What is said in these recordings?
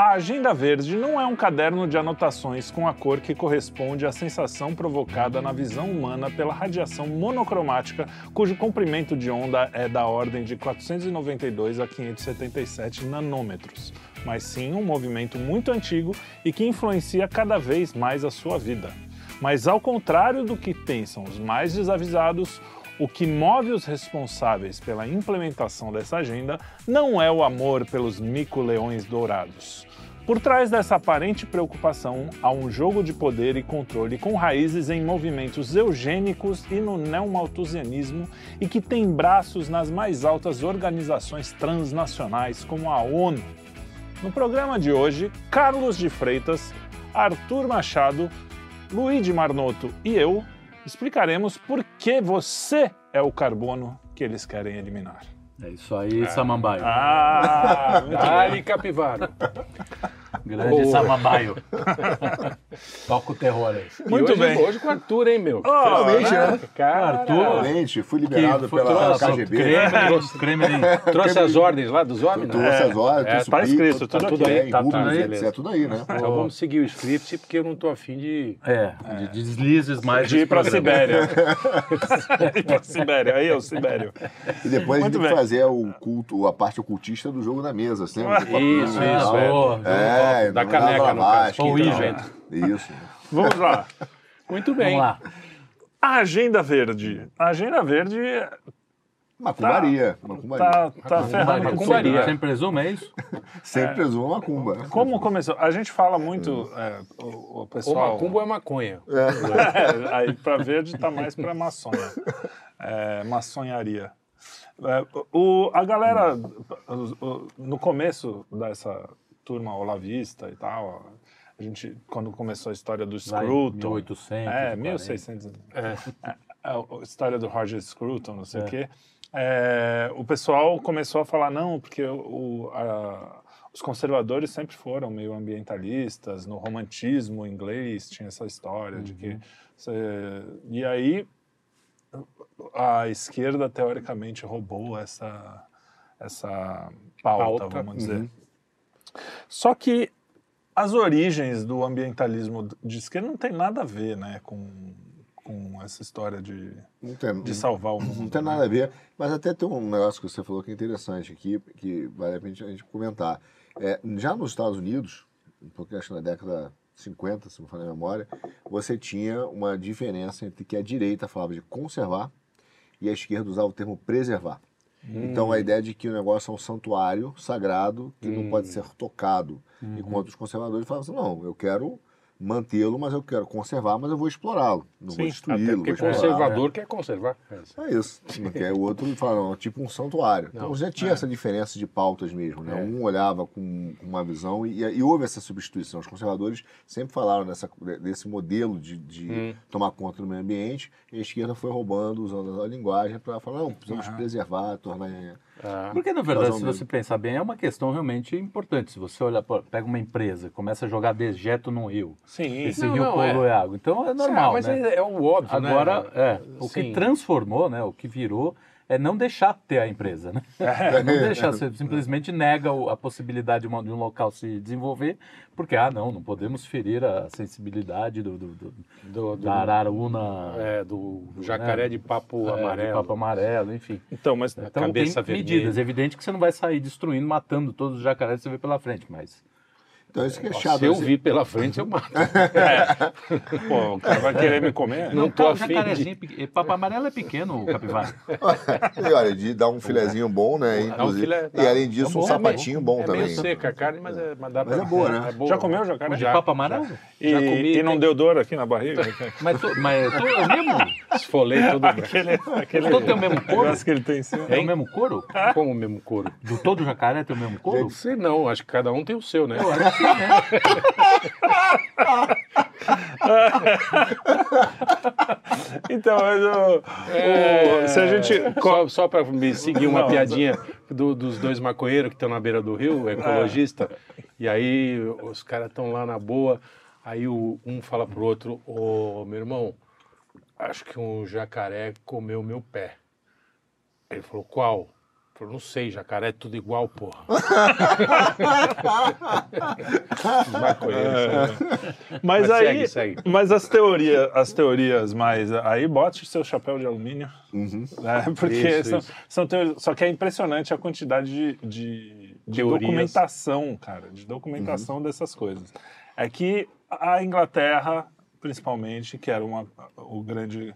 A Agenda Verde não é um caderno de anotações com a cor que corresponde à sensação provocada na visão humana pela radiação monocromática, cujo comprimento de onda é da ordem de 492 a 577 nanômetros, mas sim um movimento muito antigo e que influencia cada vez mais a sua vida. Mas ao contrário do que pensam os mais desavisados, o que move os responsáveis pela implementação dessa agenda não é o amor pelos mico-leões dourados. Por trás dessa aparente preocupação há um jogo de poder e controle com raízes em movimentos eugênicos e no neomalthusianismo e que tem braços nas mais altas organizações transnacionais como a ONU. No programa de hoje, Carlos de Freitas, Arthur Machado, Luigi Marnoto e eu explicaremos por que você é o carbono que eles querem eliminar. É isso aí, Samambaio. Ah, muito Dali bem. Grande Boa. Samambaio. Toca o terror aí. Muito hoje, bem. Hoje com o Arthur, hein, meu? Finalmente, né? Cara, Arthur. Finalmente, fui liberado foi- pela trouxe- KGB. Kremer, Kremer, trouxe as ordens lá dos homens? Trouxe né? as horas, É, trouxe o tá PIB, escrito, tudo, aqui. aí, Tá, tá, beleza. etc, tudo aí, né? Então vamos seguir o script, porque eu não tô afim de... É, de deslizes mais De ir pra. Sibéria. ir pra Sibéria. Aí é o Sibério. E depois a gente tem que fazer o culto, a parte ocultista do jogo da mesa, sempre. Isso, Ah, isso, é. É, Da caneca, no caso. Então. Isso. Vamos lá. Muito bem. Vamos lá. A Agenda Verde. A Agenda Verde Macumbaria. macumbaria. tá, tá ferrando com Macumbaria. tudo. Sem presumo, é isso? Sempre presumo macumba. Como começou? A gente fala muito, é, o, o Ou pessoal... macumba ou é maconha? É, aí para verde tá mais para maçonha. É, maçonharia. É, o, a galera, o- o- no começo dessa turma olavista e tal, a gente, quando começou a história do Scruton... 1800. É, 40. 1600. É. É, a história do Roger Scruton, não sei o É. quê. É, o pessoal começou a falar, não, porque o, a- os conservadores sempre foram meio ambientalistas, no romantismo inglês tinha essa história de Uhum. que... você- e aí a esquerda, teoricamente, roubou essa, essa pauta, Pauta. vamos dizer. Só que as origens do ambientalismo de esquerda não tem nada a ver né, com, com essa história de, tem, de salvar o mundo. não tem né? nada a ver. Mas até tem um negócio que você falou que é interessante aqui, que vale a pena a gente comentar. É, já nos Estados Unidos, um pouquinho acho que na década 50, se não me falha a memória, você tinha uma diferença entre que a direita falava de conservar e a esquerda usava o termo preservar. Então a ideia de que o negócio é um santuário sagrado que não pode ser tocado. Enquanto os conservadores falavam assim, não, eu quero mantê-lo, mas eu quero conservar, mas eu vou explorá-lo. Não Sim, vou destruí-lo. porque conservador quer conservar. É isso. Porque o outro fala, não, é tipo um santuário. Então Não, já tinha essa diferença de pautas mesmo, né? Um olhava com uma visão e, e houve essa substituição. Os conservadores sempre falaram dessa, desse modelo de, de tomar conta do meio ambiente e a esquerda foi roubando, usando a linguagem para falar, não, precisamos preservar, tornar... Ah, Porque, na verdade, se você pensar bem, é uma questão realmente importante. Se você olha, pega uma empresa, começa a jogar dejeto no rio. Sim, Esse Não, rio não, polui é. água. Então é normal, mas né? é, é o óbvio, né? Agora, é, o que Sim. transformou, né, o que virou, é não deixar ter a empresa, né? É. Não deixar, você simplesmente nega a possibilidade de, de um local se desenvolver, porque, ah, não, não podemos ferir a sensibilidade do, do- do- Do, da araruna, é, do jacaré de papo é, de amarelo. papo amarelo, enfim. Então, mas Então Cabeça tem vermelha. medidas. É evidente que você não vai sair destruindo, matando todos os jacarés que você vê pela frente, mas... Então isso que é chato. Se eu assim. vi pela frente, eu mato. pô, o cara vai querer me comer? Não tô tá, o afim de- papo amarelo é pequeno, capivara. E olha, de dar um filezinho bom, né? Inclusive. filé- e além disso, Tá um bom, sapatinho bom é também. meio seca a carne, mas é, mas dá Mas pra- é boa, né? boa. Já comeu jacaré? De Já. papo amarelo? E, Já comi, e não tem- deu dor aqui na barriga? Mas, tu, mas tu, é o mesmo? Esfolei todo aquele aquele Todo tem o mesmo couro? negócio que ele tem em cima. É o mesmo couro? como o mesmo couro. Do todo jacaré tem o mesmo couro? Não sei não, acho que cada um tem o seu, né? Eu acho que sim, né? Então, mas o, o- se a gente... Só, só para me seguir uma Não, piadinha do- dos dois maconheiros que estão na beira do rio, ecologista, e aí os caras estão lá na boa, aí o- um fala pro outro, ô meu irmão, acho que um jacaré comeu meu pé. Ele falou, qual? Falou, não sei, jacaré é tudo igual, porra. Maconheiro, sabe? Mas Mas aí, segue, segue. mas as teorias, as teorias mais aí bote seu chapéu de alumínio, né? Porque Isso, são, isso. são teorias, só que é impressionante a quantidade de, de, de documentação, cara, de documentação dessas coisas. É que a Inglaterra, principalmente, que era uma, o grande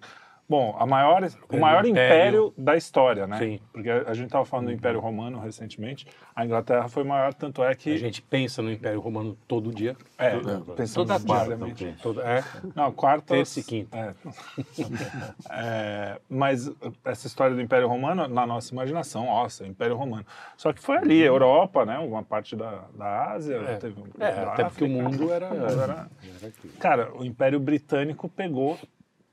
Bom, a maior, o maior império. império da história, né? Sim. Porque a gente estava falando do Império Romano recentemente. A Inglaterra foi maior, tanto é que. A gente pensa no Império Romano todo dia. É, Todo- pensando Toda diariamente. Todo, é. Não, quarta. Terça e quinta. É. É, mas essa história do Império Romano, na nossa imaginação, nossa, Império Romano. Só que foi ali, Europa, né? Uma parte da, da Ásia, É. teve É, da até porque o África. mundo era. O mundo era- era aqui. Cara, o Império Britânico pegou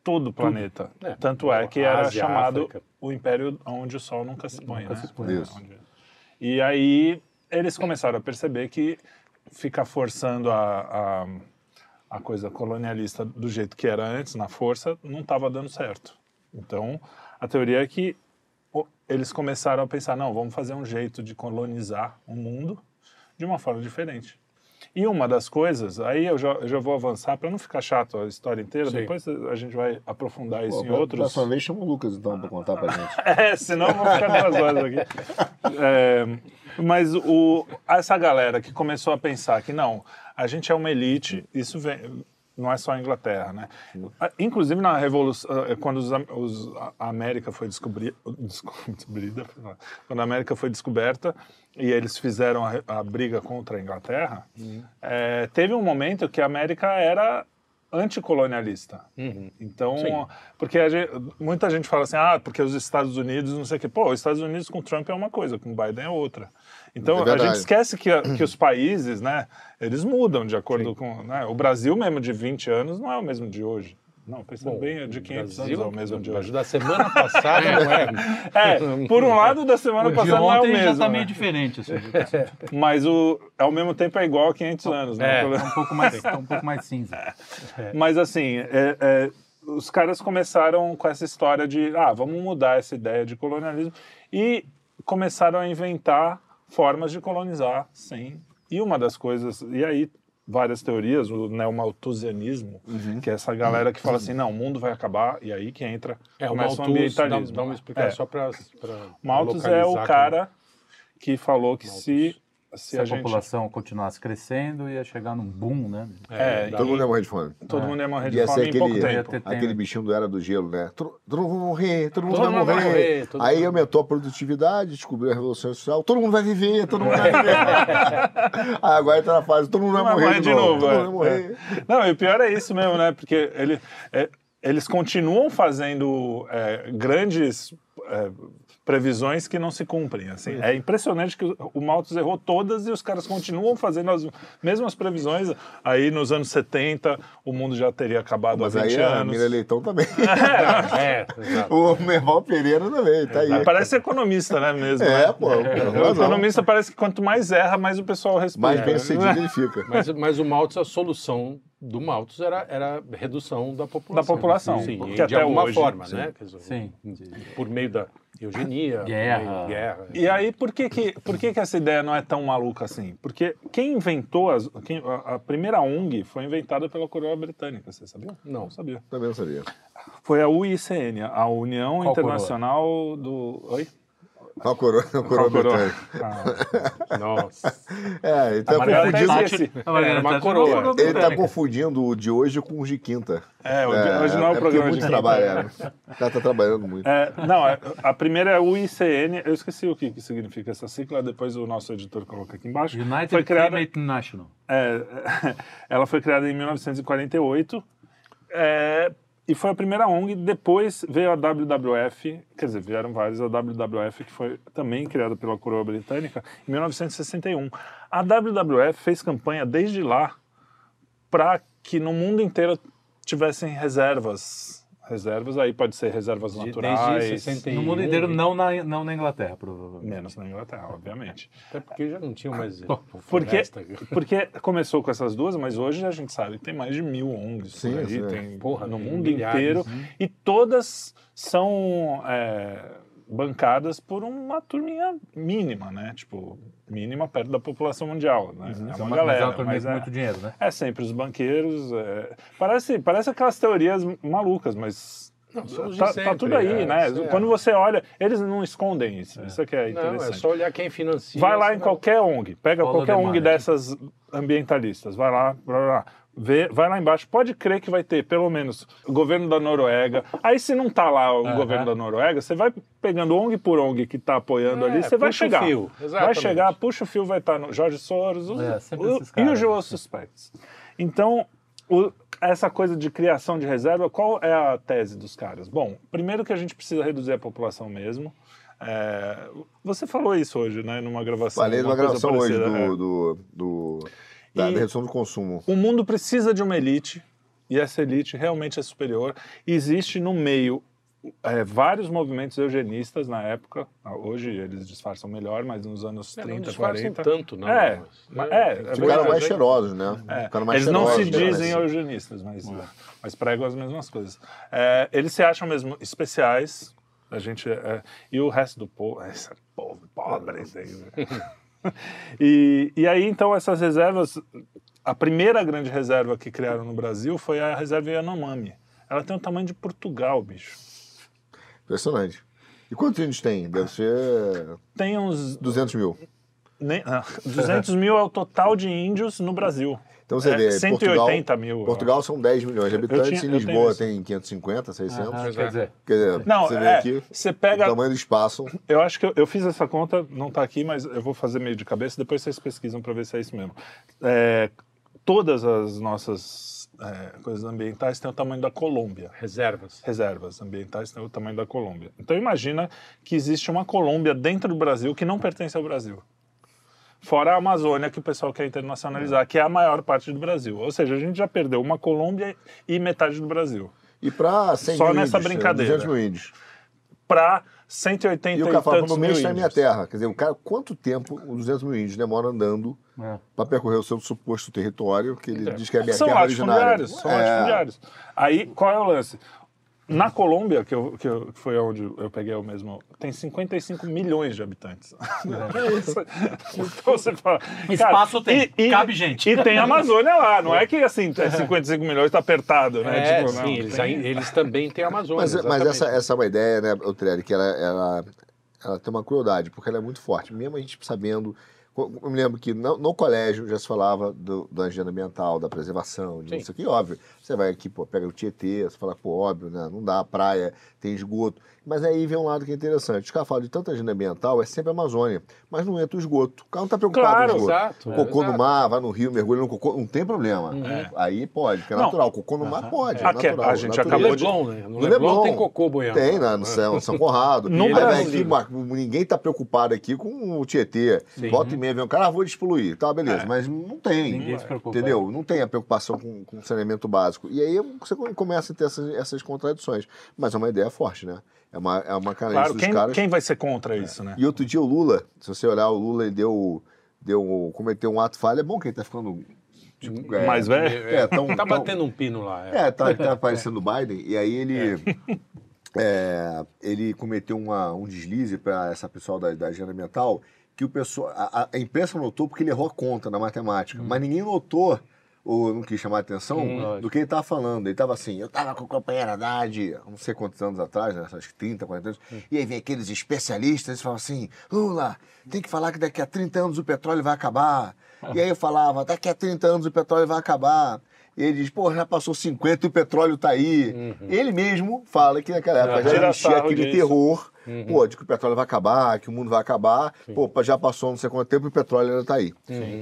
todo o planeta. É. Tanto é que era Ásia, chamado África. o Império onde o Sol nunca se põe, Nunca né? se põe. É, Isso. onde- E aí eles começaram a perceber que ficar forçando a, a, a coisa colonialista do jeito que era antes, na força, não estava dando certo. Então, a teoria é que eles começaram a pensar, não, vamos fazer um jeito de colonizar o mundo de uma forma diferente. E uma das coisas, aí eu já, eu já vou avançar para não ficar chato a história inteira, Sim. depois a gente vai aprofundar isso Pô, em pra- outros. Próxima vez chama o Lucas, então, pra contar pra gente. É, senão eu vou ficar duas horas aqui. É, mas o, essa galera que começou a pensar que não, a gente é uma elite, isso vem, não é só a Inglaterra, né? Inclusive na Revolução, ah, quando os, os- a América foi descobri, desco- descobrida, quando a América foi descoberta e eles fizeram a, a briga contra a Inglaterra, é, teve um momento que a América era anticolonialista. Então, Sim. porque gente- muita gente fala assim, ah, porque os Estados Unidos, não sei o quê. Pô, os Estados Unidos com Trump é uma coisa, com Biden é outra. Então, É a gente esquece que, que os países, né, eles mudam de acordo com... Né, o Brasil mesmo de 20 anos não é o mesmo de hoje. Não, pensando Bom, bem, é de 500 Brasil, anos é o mesmo de hoje. Da semana passada não é. É, por um lado, da semana O de passada não é o mesmo, já tá né? meio diferente. Assim, mas o, ao mesmo tempo é igual a 500 anos. Né? É. tá um pouco mais, tá um pouco mais cinza. Mas assim, é- é, os caras começaram com essa história de, ah, vamos mudar essa ideia de colonialismo e começaram a inventar formas de colonizar sem. E uma das coisas, e aí várias teorias, o neomalthusianismo, que é essa galera que fala assim, não, o mundo vai acabar, e aí que entra, É, o começa o Malthus, dá, ambientalismo. dá uma explicação É. só para. Malthus é o cara que falou que se, se Se a, a, gente... população continuasse crescendo, ia chegar num boom, né? É, dá- Todo mundo ia morrer de fome. Todo mundo ia morrer de Ia fome ser em pouco aquele, tempo. Aquele bichinho do Era do Gelo, né? Todo, mundo vai morrer, todo mundo Todo vai mundo morrer. morrer, todo Aí mundo- aumentou a produtividade, descobriu a Revolução Industrial, todo mundo vai viver, todo mundo vai viver. Aí agora tá na fase, todo mundo vai, morrer, morrer de de novo. novo, todo é. mundo vai morrer. Não, e o pior é isso mesmo, né? Porque ele, é, eles continuam fazendo é, grandes é, previsões que não se cumprem. Assim. É impressionante que o, Malthus errou todas e os caras continuam fazendo as mesmas previsões. Aí nos anos 70 o mundo já teria acabado Mas há 20 aí a anos. Mira Leitão também. É, exato. o Merval Pereira também, tá aí. Parece economista, né, mesmo? É, né? pô, tem O economista parece que quanto mais erra, mais o pessoal respeita. mais bem sucedido ele fica. Mas, mas o Malthus, a solução do Malthus era, era redução da população. Da população, Sim, porque de até alguma hoje- forma, sim. né? Sim. Por meio da eugenia, Guerra. guerra. E aí, por que que, por que que essa ideia não é tão maluca assim? Porque quem inventou, as, quem- a, a primeira ONG foi inventada pela coroa britânica, você sabia? Não. Não sabia. Também não sabia. Foi a UICN, a União Qual Internacional do... Oi? A coroa, a coroa Qual coroa? britânica. Ah, Nossa. É, ele tá, Margareta confundindo, Thatcher. Era uma coroa. ele tá confundindo o de hoje com o de quinta. é, o de- hoje não é o porque programa muito de quinta. é. O cara tá trabalhando muito. É, não, é- a primeira é a UICN, eu esqueci o que, que significa essa sigla, depois o nosso editor coloca aqui embaixo. United foi criada, Climate National. É, ela foi criada em 1948 é, e foi a primeira ONG. Depois veio a WWF, quer dizer, vieram vários. A WWF, que foi também criada pela coroa britânica, em 1961. A WWF fez campanha desde lá para que no mundo inteiro tivessem reservas. Reservas aí pode ser reservas De- naturais. Desde 61. No mundo inteiro, não na, não na Inglaterra, provavelmente. Menos na Inglaterra, obviamente. Até porque já não tinha mais Porque, floresta. porque começou com essas duas, mas hoje a gente sabe que tem mais de mil ONGs Sim, por aí, sim. tem Porra, no mundo milhares, inteiro, e todas são é, bancadas por uma turminha mínima, né? Tipo, mínima perto da população mundial, né? É Isso uma mas galera, é uma turminha mas é, muito dinheiro, né? é sempre os banqueiros. é- Parece, parece aquelas teorias malucas, mas Não, tá, tá sempre, tudo aí, é, né? é. Quando você olha, eles não escondem isso. Isso é que é Não, interessante. é só olhar quem financia. Vai lá em vai- qualquer ONG, pega Follow qualquer ONG dessas ambientalistas, vai lá, blá, blá, blá, vê, vai lá embaixo, pode crer que vai ter pelo menos o governo da Noruega. Aí se não tá lá o Aham. governo da Noruega, você vai pegando ONG por ONG que tá apoiando É, ali, você vai puxa o chegar. fio, Vai chegar, puxa o fio, vai estar no Jorge Soros, os, É, o, esses caras. usual suspects. Então, o- essa coisa de criação de reserva, qual é a tese dos caras? Bom, primeiro que a gente precisa reduzir a população mesmo. É, você falou isso hoje, né, numa gravação. Falei numa gravação hoje é. do, do, do- da, da redução do consumo. O mundo precisa de uma elite, e essa elite realmente é superior. Existe no meio é, vários movimentos eugenistas na época. Hoje eles disfarçam melhor, mas nos anos É, não 30, disfarçam 40. tanto, não. É, mas- é, é Ficaram mais cheirosos, né? É, Ficaram mais eles não se cheirosos, né? dizem eugenistas, mas, mas pregam as mesmas coisas. É, eles se acham mesmo especiais. A gente é, e o resto do povo, esse povo pobre, aí, né? e, e aí então essas reservas, a primeira grande reserva que criaram no Brasil foi a reserva Yanomami. Ela tem o tamanho de Portugal, bicho. Impressionante. E quantos índios tem? Deve ser Tem uns 200 mil. nem, ah, 200 mil é o total de índios no Brasil. Então você É, vê, 180 Portugal, mil. Portugal são 10 milhões de habitantes, tinha- Lisboa tem 550, 600. Ah, quer é. dizer, Quer dizer, Não, você vê é, aqui você o pega tamanho do espaço. Eu acho que eu, eu fiz essa conta, não está aqui, mas eu vou fazer meio de cabeça, depois vocês pesquisam para ver se é isso mesmo. É, todas as nossas é, coisas ambientais têm o tamanho da Colômbia. Reservas. Reservas ambientais têm o tamanho da Colômbia. Então imagina que existe uma Colômbia dentro do Brasil que não pertence ao Brasil. Fora a Amazônia, que o pessoal quer internacionalizar, que é a maior parte do Brasil. Ou seja, a gente já perdeu uma Colômbia e metade do Brasil. E para 100 Só mil nessa índios, brincadeira. 200 mil índios. Para 180 E o e cara fala, tantos no mil mês está na minha terra. Quer dizer, o cara, quanto tempo os 200 mil índios demoram andando é. para percorrer o seu suposto território, que ele diz que é a minha São terra originária? são É. latifundiários. Aí, qual é o lance? Na Colômbia, que, eu, que, eu- que foi onde eu peguei o mesmo, tem 55 milhões de habitantes. É isso. Então você fala. cara, Espaço tem, cabe gente. E tem a Amazônia lá, não é que assim, é 55 milhões está apertado, né? É, Tipo, sim, não, eles, aí- eles também têm a Amazônia. Mas, mas essa, essa é uma ideia, né, Otrelli, que ela, ela, ela tem uma crueldade, porque ela é muito forte. Mesmo a gente sabendo. Eu me lembro que no, no colégio já se falava do, da agenda ambiental, da preservação, Sim. disso aqui, óbvio. Você vai aqui, pô, pega o Tietê, você fala, pô, óbvio, né? Não dá, praia, tem esgoto. Mas aí vem um lado que é interessante. Os caras falam de tanta agenda ambiental, é sempre a Amazônia. Mas não entra o esgoto. O cara não está preocupado Claro, com o esgoto. exato, Cocô no exato. mar, vai no rio, mergulha no cocô, não tem problema. Aí pode, porque é Não. natural. Cocô no mar pode, é Aqui, a natural. gente natureza. acabou de- Leblon, né? No No Leblon, Leblon. tem cocô boiando. Tem, né, no? São, São Conrado. No Aí vai aqui, ninguém tá preocupado aqui com o Tietê. Volta e meia vem um cara, ah, vou despoluir. Tá, beleza, mas não tem. Ninguém se preocupa. Entendeu? Não tem a preocupação com, com saneamento básico. E aí você começa a ter essas, essas contradições. Mas é uma ideia forte, né? É uma, é uma canalice Claro, dos quem, caras. quem vai ser contra isso, né? E outro dia o Lula, se você olhar, o Lula ele deu, deu, cometeu um ato falho. É bom que ele tá ficando. Tipo, é, Mais velho? É, tão, Tá tão- batendo um pino lá. É. é, tá, tá parecendo o Biden, e aí ele. é, ele cometeu uma- um deslize para essa pessoal da, da agenda ambiental que o pessoal, a, a imprensa notou porque ele errou a conta na matemática, mas ninguém notou ou não quis chamar a atenção Hum. do que ele estava falando. Ele estava assim, eu estava com o companheiro Haddad, não sei quantos anos atrás, né, acho que 30, 40 anos, e aí vem aqueles especialistas e falam assim, Lula, tem que falar que daqui a 30 anos o petróleo vai acabar. E aí eu falava, daqui a 30 anos o petróleo vai acabar. Ele diz, pô, já passou 50 e o petróleo tá aí. Ele mesmo fala que naquela época já Tira existia aquele disso. terror, pô, de que o petróleo vai acabar, que o mundo vai acabar. Pô, já passou não sei quanto tempo e o petróleo ainda tá aí.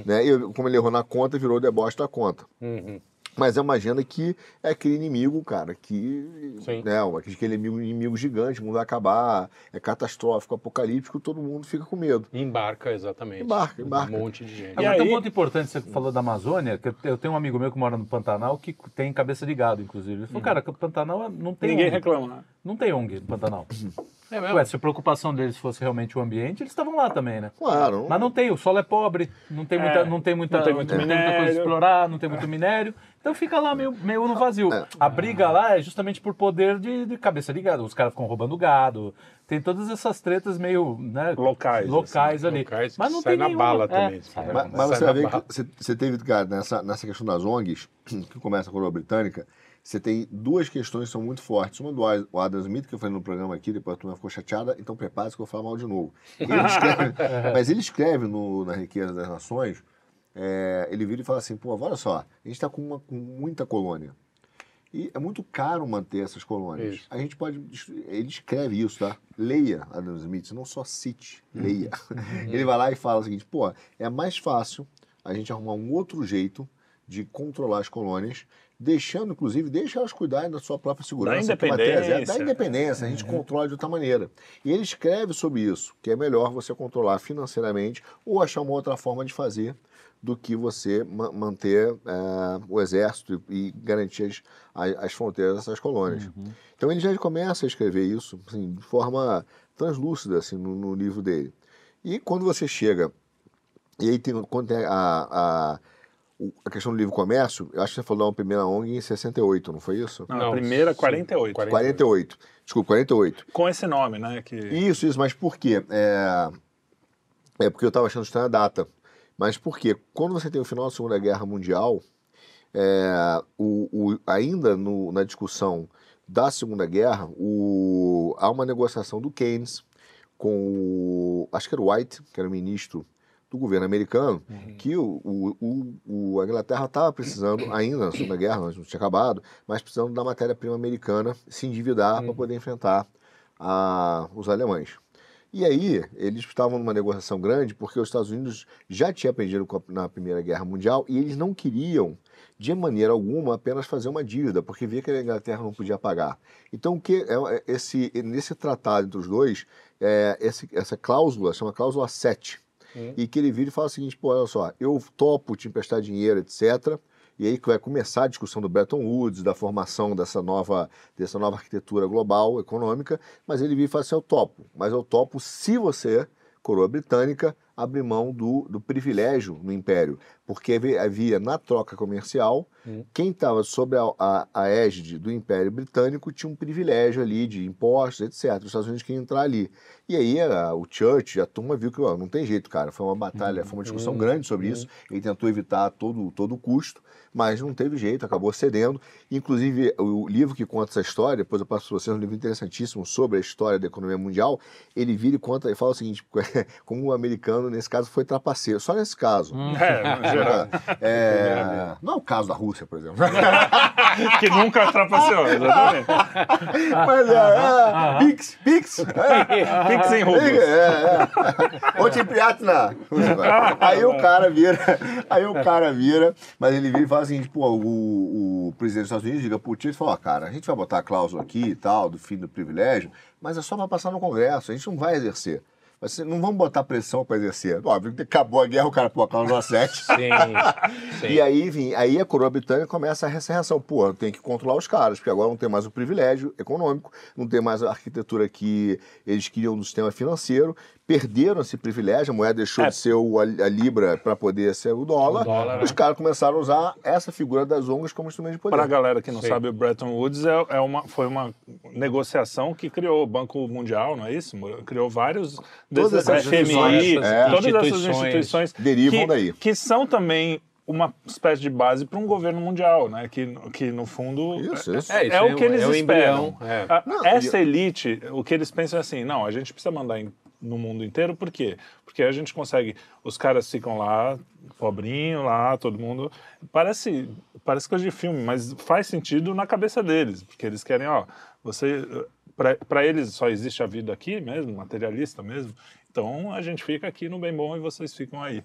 Né? E como ele errou na conta, virou o deboche da conta. Uhum. Mas é uma agenda que é aquele inimigo, cara, que. Sim. Né, aquele inimigo, inimigo gigante, o mundo vai acabar, é catastrófico, apocalíptico, todo mundo fica com medo. Embarca, exatamente. Embarca, embarca. Um monte de gente. E Agora, tem aí- um ponto importante, você falou da Amazônia, que eu- tenho um amigo meu que mora no Pantanal que tem cabeça de gado, inclusive. Ele falou, cara, que o Pantanal não tem Ninguém ONG. reclama, né? Não tem ONG no Pantanal. É mesmo? Ué, se a preocupação deles fosse realmente o ambiente, eles estavam lá também, né? Claro. Mas não tem, o solo é pobre, não tem muita, É, não tem muita, não tem muito muita coisa minério. a explorar, não tem muito minério. Então fica lá meio, meio no vazio. É. A briga lá é justamente por poder de, de cabeça ligada. Os caras ficam roubando gado. Tem todas essas tretas meio né, Locais, locais ali. Locais Mas não sai tem na nenhuma. bala é, também, na Mas, mas você na vai ver barra. que você, você teve, cara, nessa, nessa questão das ONGs, que começa com a coroa britânica, você tem duas questões que são muito fortes. Uma do Adam Smith, que eu falei no programa aqui, depois a turma ficou chateada, então prepare-se que eu vou falar mal de novo. Ele escreve- mas ele escreve no, na Riqueza das Nações, é, ele vira e fala assim, pô, olha só, a gente está com, com muita colônia. E é muito caro manter essas colônias. Isso. A gente pode. Ele escreve isso, tá? Leia Adam Smith, não só cite, leia. Ele vai lá e fala o seguinte: pô, é mais fácil a gente arrumar um outro jeito de controlar as colônias, deixando, inclusive, deixa elas cuidarem da sua própria segurança. Da que matéria zero, independência. Da independência, a gente controla de outra maneira. E ele escreve sobre isso, que é melhor você controlar financeiramente ou achar uma outra forma de fazer do que você ma- manter eh, o exército e garantir as, as, as fronteiras dessas colônias. Então ele já começa a escrever isso assim, de forma translúcida assim, no, no livro dele. E quando você chega, e aí tem, quando tem a, a, a questão do livre comércio, eu acho que você falou uma primeira ONG em 68, não foi isso? Não, Não, a primeira, sim, 48. 48. Desculpa, 48. Com esse nome, né? Que... Isso, isso, mas por quê? É, é porque eu estava achando estranha a data. Mas por quê? Quando você tem o final da Segunda Guerra Mundial, é, o, o- ainda no- na discussão da Segunda Guerra, o- há uma negociação do Keynes com o, acho que era o White, que era o ministro do governo americano, que o, o- o- a Inglaterra estava precisando, ainda na Segunda Guerra, não tinha acabado, mas precisando da matéria-prima americana se endividar para poder enfrentar a- os alemães. E aí, eles estavam numa negociação grande porque os Estados Unidos já tinham a- na Primeira Guerra Mundial e eles não queriam, de maneira alguma, apenas fazer uma dívida, porque via que a Inglaterra não podia pagar. Então, o que é, é esse, nesse tratado entre os dois, é, esse- essa cláusula, chama cláusula 7, e que ele vira e fala o seguinte, pô, olha só, eu topo te emprestar dinheiro, etc., e aí que vai começar a discussão do Bretton Woods, da formação dessa nova, dessa nova arquitetura global, econômica, mas ele vira e fala assim, eu topo, mas eu topo se você, coroa britânica, abrir mão do, do privilégio no império, porque havia- na troca comercial, quem estava sob a, a, a égide do Império Britânico tinha um privilégio ali de impostos, etc. Os Estados Unidos queriam entrar ali. E aí a- o Church, a turma viu que ó, não tem jeito, cara. Foi uma batalha, foi uma discussão grande sobre isso. Ele tentou evitar a todo, todo o custo, mas não teve jeito, acabou cedendo. Inclusive, o livro que conta essa história, depois eu passo para vocês, um livro interessantíssimo sobre a história da economia mundial. Ele vira e conta e fala o seguinte: como o americano, nesse caso, foi trapaceiro. Só nesse caso. É, no geral. É, não é o caso da Rússia, por exemplo. que nunca trapaceou, exatamente. Mas é, é Pix, Pix. É, Pix em rublos. é, é. Ô, Timpriatna. Aí o cara vira, aí o cara vira, mas ele vira e fala assim, pô, o, o presidente dos Estados Unidos liga pro Tito e fala, ó, cara, a gente vai botar a cláusula aqui e tal, do fim do privilégio, mas é só para passar no Congresso, a gente não vai exercer. Mas não vamos botar pressão para exercer. Óbvio que acabou a guerra, o cara pô, a cláusula 7. Sim, sim. E aí, enfim, aí a coroa britânica começa a essa reação. Pô, tem que controlar os caras, porque agora não tem mais o privilégio econômico, não tem mais a arquitetura que eles queriam no sistema financeiro, perderam esse privilégio, a moeda deixou É. de ser o, a, a libra para poder ser o dólar. O dólar, os né? caras começaram a usar essa figura das ONGs como instrumento de poder. Para a galera que não Sim. sabe, o Bretton Woods é, é uma, foi uma negociação que criou o Banco Mundial, não é isso? Criou vários Todas essas FMI, instituições, é. todas essas Instituições derivam que, daí. que são também uma espécie de base para um governo mundial, né? Que, que no fundo Isso, isso. é, É, é é o que um- eles é esperam. embrião, é. A- Não, essa e- elite, o que eles pensam é assim, não, a gente precisa mandar em- no mundo inteiro, por quê? Porque a gente consegue, os caras ficam lá, pobrinho lá, todo mundo, parece, parece coisa de filme, mas faz sentido na cabeça deles, porque eles querem, ó, você, para eles só existe a vida aqui mesmo, materialista mesmo, então a gente fica aqui no bem bom e vocês ficam aí.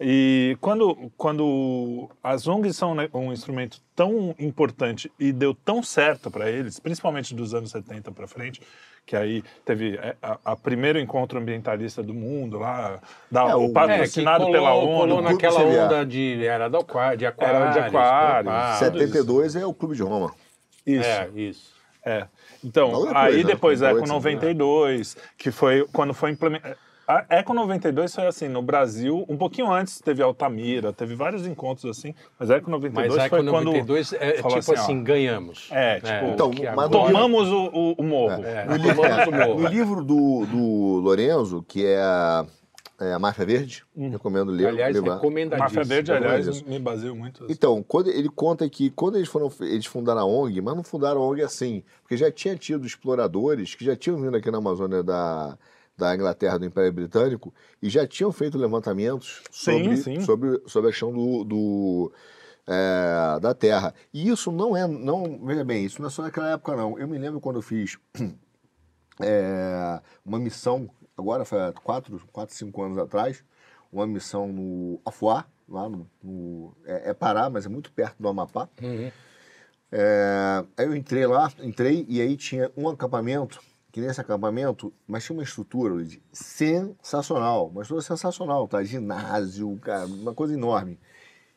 E quando, quando as ONGs são né, um instrumento tão importante e deu tão certo para eles, principalmente dos anos 70 para frente, que aí teve é, a, a primeiro encontro ambientalista do mundo lá, da, É, o- patrocinado É, que pela colou, ONU. colou naquela onda de. Era da aquário, de Era de aquários. aquários, preocupado. 72 é o Clube de Roma. Isso. É, isso. É. Então, depois, aí né? depois a Eco 98, 92, que foi quando foi implementado. A Eco 92 foi assim, no Brasil, um pouquinho antes teve Altamira, teve vários encontros assim, mas a Eco 92 Mas a foi Eco quando 92 é tipo falou assim, assim, ó, ganhamos. É, tipo, Então, que mas agora- tomamos o, o- o morro. É, No tomamos o morro. no livro do, do Lorenzo, que é a, é a Máfia Verde, recomendo ler. Aliás, levar. recomendadíssimo. Máfia Verde, aliás, me baseio muito. Então, quando ele conta que quando eles foram, eles fundaram a ONG, mas não fundaram a ONG assim, porque já tinha tido exploradores que já tinham vindo aqui na Amazônia da, da Inglaterra, do Império Britânico, e já tinham feito levantamentos Sim, sobre, sim. sobre, sobre a questão do, do, é, da Terra. E isso não é, não, veja bem, isso não é só naquela época não. Eu me lembro quando eu fiz é, uma missão, agora foi há quatro, quatro, cinco anos atrás, uma missão no Afuá, lá no, no- é, é Pará, mas é muito perto do Amapá. Uhum. É, aí eu entrei lá, entrei e aí tinha um acampamento, que nesse acampamento, mas tinha uma estrutura Luiz, sensacional, uma estrutura sensacional, tá? Ginásio, cara, uma coisa enorme.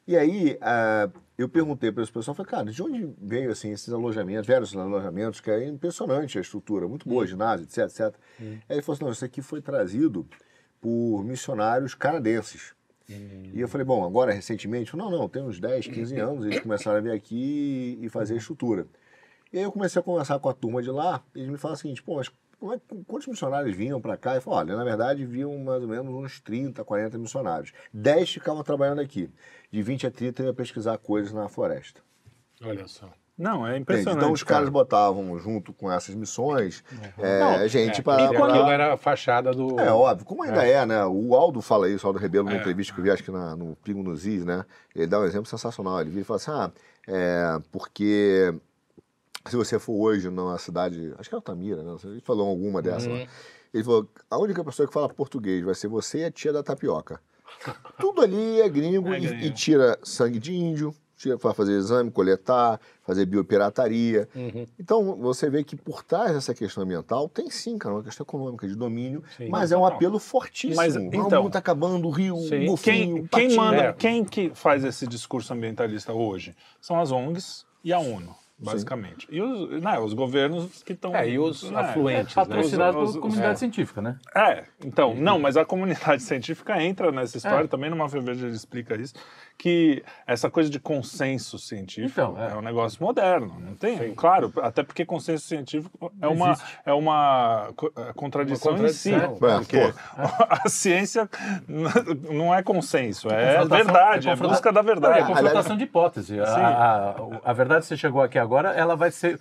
E aí ah, eu perguntei para esse pessoal, falei, cara, de onde veio assim esses alojamentos, vários alojamentos, que é impressionante a estrutura, muito boa, ginásio, etc, etc. Aí ele falou assim, não, isso aqui foi trazido por missionários canadenses. E eu falei, bom, agora recentemente, não, não, tem uns 10, 15 anos, eles começaram a vir aqui e fazer a estrutura. E aí eu comecei a conversar com a turma de lá, e eles me falaram o seguinte, pô, mas como é- quantos missionários vinham para cá? Eu falei, olha, na verdade vinham mais ou menos uns 30, 40 missionários. 10 ficavam trabalhando aqui. De 20 a 30 eu ia pesquisar coisas na floresta. Olha só. Não, é Entende? impressionante. Então os cara. caras botavam junto com essas missões é, gente É, para... e aquilo era a fachada do. É óbvio, como ainda é, né? O Aldo fala isso, o Aldo Rebelo, numa É. entrevista que eu vi, acho que na- no Pingo nos Is, né? Ele dá um exemplo sensacional. Ele vira e fala assim: ah, é, porque se você for hoje numa cidade, acho que é Altamira, né? Ele falou alguma dessa lá. Ele falou: a única pessoa que fala português vai ser você e a tia da tapioca. Tudo ali é gringo, É e- gringo. E, tira sangue de índio, tira para fazer exame, coletar, fazer biopirataria. Uhum. Então, você vê que por trás dessa questão ambiental, tem sim, cara, uma questão econômica, de domínio, Sim. mas é um apelo fortíssimo. Mas, então- o mundo tá acabando, o rio, Sim. o Quem, quem manda, É. quem que faz esse discurso ambientalista hoje? São as ONGs e a ONU, basicamente. E os, né, os governos que estão. É, e os né, afluentes, É né? patrocinado Os- pela os- comunidade é. científica, né? É, então, não, mas a comunidade científica entra nessa história, É. também no Mafia Verde ele explica isso, que essa coisa de consenso científico Então, é. é. um negócio moderno, não tem? Claro, até porque consenso científico é Não uma, existe. é uma co- é, contradição, Uma contradição. em si, É, porque a ciência não é consenso, é verdade, é é busca da Não, é verdade. confrontação de hipótese. A, a, a verdade que você chegou aqui agora, ela vai ser,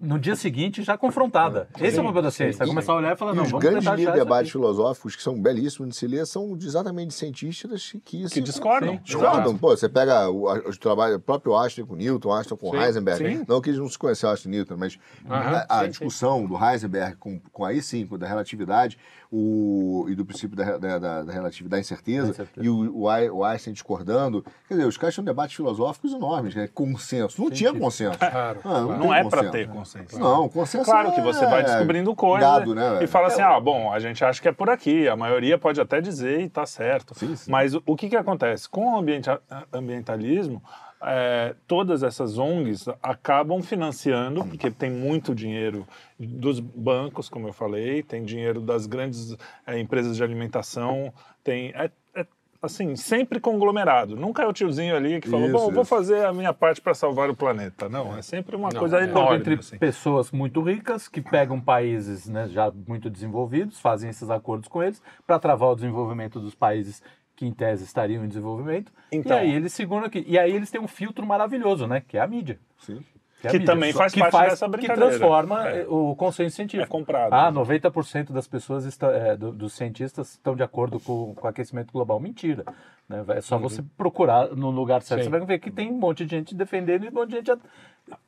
no dia seguinte, já confrontada. Esse é o papel da ciência. Vai começar a olhar e falar, E não, os vamos grandes tentar achar isso debates aqui. filosóficos, que são belíssimos de se ler, são exatamente cientistas que, Que se- discordam. Sim. Discordam. Pô, você pega o, os trabalhos, o próprio Einstein com Newton, Einstein com Sim, Heisenberg. sim. Não que eles não se conheciam, Einstein e Newton, mas Aham, a, a sim, discussão do Heisenberg com, com aí sim, com da relatividade o, e do princípio da, da, da, da relatividade, da incerteza, Da incerteza. e o, o, Ei- o Einstein discordando. Quer dizer, os caras tinham debates filosóficos enormes, né? consenso. Não tinha consenso. Claro, Ah, não claro. Não tem é para consenso. ter consenso. Não, consenso Claro é que você vai descobrindo coisas gado, né, e fala assim, ah, bom, a gente acha que é por aqui, a maioria pode até dizer e tá certo. Sim, sim. Mas o, que que acontece? Com o ambienta- ambientalismo, é, todas essas ONGs acabam financiando, porque tem muito dinheiro dos bancos, como eu falei, tem dinheiro das grandes é, empresas de alimentação, tem... é- é, Assim, sempre conglomerado. Nunca é o tiozinho ali que falou, Isso, bom, eu vou isso. fazer a minha parte para salvar o planeta. Não, é sempre uma Não, coisa é. enorme. entre assim. pessoas muito ricas que pegam países né, já muito desenvolvidos, fazem esses acordos com eles para travar o desenvolvimento dos países que em tese estariam em desenvolvimento. Então. e aí eles seguram aqui. E aí eles têm um filtro maravilhoso, né? Que é a mídia. Sim. é a Que mídia. também faz que parte dessa Que brincadeira. transforma É. eh, o consenso científico. É comprado. Ah, 90% das pessoas, está, eh, do- dos cientistas estão de acordo com, com o aquecimento global. Mentira. né? É só você procurar no lugar certo. Sim. Você vai ver que tem um monte de gente defendendo e um monte de gente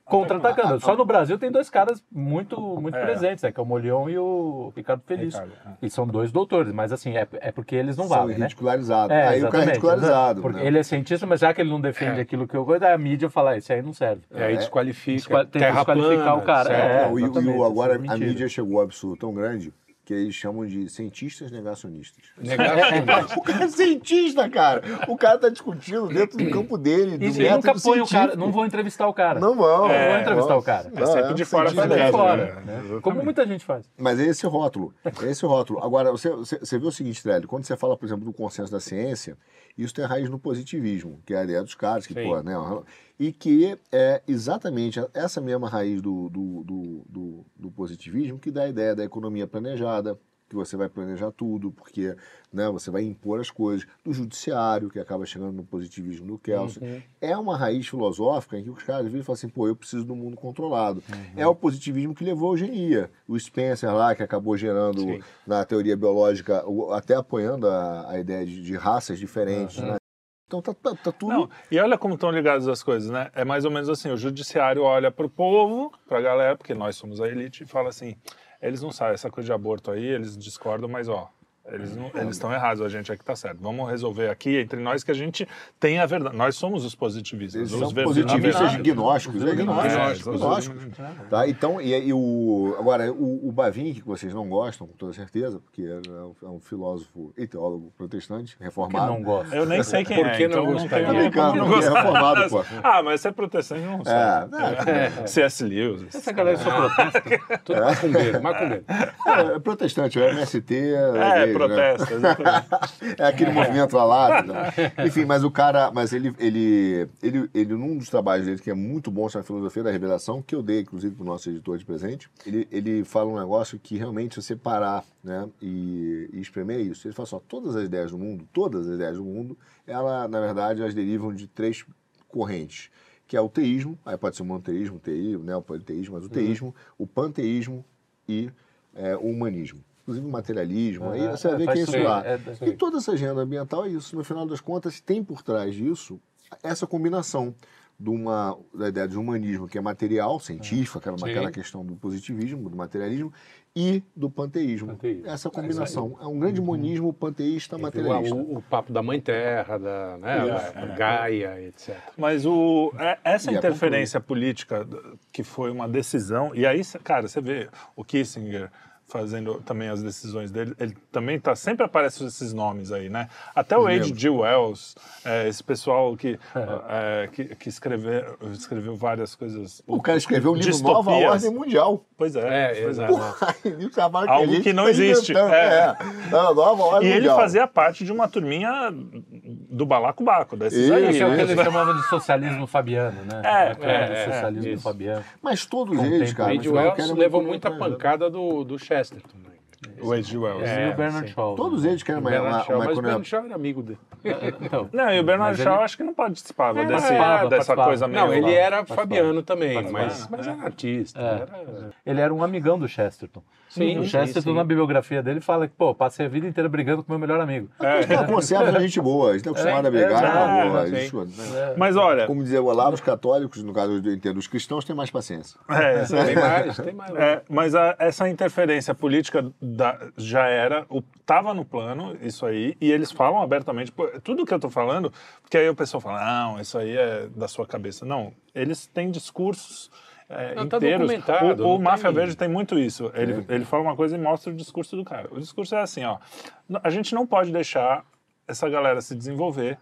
contra-atacando. Só no Brasil tem dois caras muito, muito É. presentes, né? que é o Molion e o Ricardo Felício. Ricardo, E são dois doutores, mas assim, é, é porque eles não São valem, né? ridicularizados. É, aí o cara é ridicularizado. Porque né? ele é cientista, mas já que ele não defende É. aquilo que eu gosto, a mídia fala, "Ah, esse aí não serve. E aí desqualifica. Desqual- tenta terra desqualificar plana, o cara, é. Não, e- e, agora é a mídia chegou ao absurdo tão grande que eles chamam de cientistas negacionistas. Negacionista. O cara é cientista, cara. O cara tá discutindo dentro do campo dele, do Isso, método nunca põe o cara, não vou entrevistar o cara. Não vão. não É, vou entrevistar o cara. É sempre de fora Sai dentro. fora, né? né? Como muita gente faz. Mas é esse rótulo. É esse rótulo. Agora, você, você, você vê o seguinte, Trelli, quando você fala, por exemplo, do consenso da ciência, isso tem raiz no positivismo, que é a ideia dos caras, que, Sim. pô, né? E que é exatamente essa mesma raiz do, do, do, do, do positivismo que dá a ideia da economia planejada, que você vai planejar tudo, porque né, você vai impor as coisas, do judiciário, que acaba chegando no positivismo do Kelsen. Uhum. É uma raiz filosófica em que os caras viram e falam assim, pô, eu preciso do mundo controlado. Uhum. É o positivismo que levou a eugenia. O Spencer lá, que acabou gerando Sim. na teoria biológica, o- até apoiando a, a ideia de, de raças diferentes, né? Então tá, tá, tá tudo... Não, e olha como estão ligadas as coisas, né? É mais ou menos assim, o judiciário olha pro povo, pra galera, porque nós somos a elite, e fala assim, eles não sabem essa coisa de aborto aí, eles discordam, mas ó, eles não- estão errados, a gente é que tá certo. Vamos resolver aqui entre nós que a gente tem a verdade. Nós somos os positivistas. Eles os são positivistas gnósticos, é gnósticos. Tá? Então, e, e o, agora, o, o Bavinck, que vocês não gostam, com toda certeza, porque é um, é um filósofo e teólogo protestante, Que reformado. não gosta. Eu nem sei quem Por é, que não então não tem Tá brincando, como porque é gostar. reformado, pô. Ah, mas você é protestante, não sabe. É, C.S. Lewis. Essa galera só protesta. Tudo macumbeiro, macumbeiro. é, é protestante, é MST. É, exatamente. É aquele movimento lá lá. né? Enfim, mas o cara, mas ele, ele, ele, ele, num dos trabalhos dele, que é muito bom, chama Filosofia da Revelação, que eu dei, inclusive, para o nosso editor de presente, ele, ele fala um negócio que realmente, se você parar né, e, e espremer isso, ele fala só, todas as ideias do mundo, todas as ideias do mundo, ela, na verdade, elas derivam de três correntes, que é o teísmo, aí pode ser o monoteísmo, o teísmo, né, o politeísmo, mas o teísmo, o panteísmo e é, o humanismo. Inclusive o materialismo, aí É, você vai ver faz que é isso sentido, lá. é, é, E toda essa agenda ambiental é isso. No final das contas, tem por trás disso essa combinação de uma, da ideia de humanismo, que é material, científico, aquela, aquela questão do positivismo, do materialismo, e do panteísmo. Panteísmo. Essa combinação. É um grande monismo panteísta materialista. O, o papo da Mãe Terra, da, né, É, é. Gaia, etc. Mas o, é- essa E interferência política que foi uma decisão, e aí, cara, você vê o Kissinger fazendo também as decisões dele, ele também tá, sempre aparecem esses nomes aí, né? Até o Lembro. H.G. Wells, é, esse pessoal que, é, que, que escreveu, escreveu várias coisas. O cara escreveu um livro distopias. Nova Ordem Mundial. Pois é, É, pois é. Porra, ele com Algo que não tá existe. É. É. Não, Nova E Ordem ele Mundial. fazia parte de uma turminha do balacobaco, desses Isso, aí. Esse é o que né? eles chamavam de socialismo fabiano, né? É, é, é, socialismo isso. fabiano. Mas todos eles, cara, O final, Wells levou muito muita planejado. pancada do, do Chesterton. Né? O H.G. Wells. É, e o Bernard sim. Shaw. Todos eles querem uma, Bernard uma, Shaw, mas o. Bernard Shaw era amigo dele. Então, Não, e o Bernard Mas Shaw ele- acho que não participava É, desse, participava, dessa participava. coisa meio... Não, ele era Participava. fabiano também, Participava. mas, mas era artista. É. Era... ele era um amigão do Chesterton. Sim, o sim, Chesterton, sim. na bibliografia dele, fala que, pô, passei a vida inteira brigando com meu melhor amigo. É. Eles conservam a gente boa, eles estão acostumados a brigar. é, na boa, sim. isso, né? Mas olha, Como dizia o Olavo, os católicos, no caso eu entendo, os cristãos têm mais paciência. é, isso aí. Tem mais, tem mais. É, mas a- essa interferência política da- já era, o, tava no plano, isso aí, e eles falam abertamente, pô, tudo que eu tô falando, porque aí o pessoal fala, não, isso aí é da sua cabeça. Não, eles têm discursos é, Não, tá inteiros. documentado, o o não Máfia tem- Verde tem muito isso. Ele, ele fala uma coisa e mostra o discurso do cara. O discurso é assim, ó, a gente não pode deixar essa galera se desenvolver,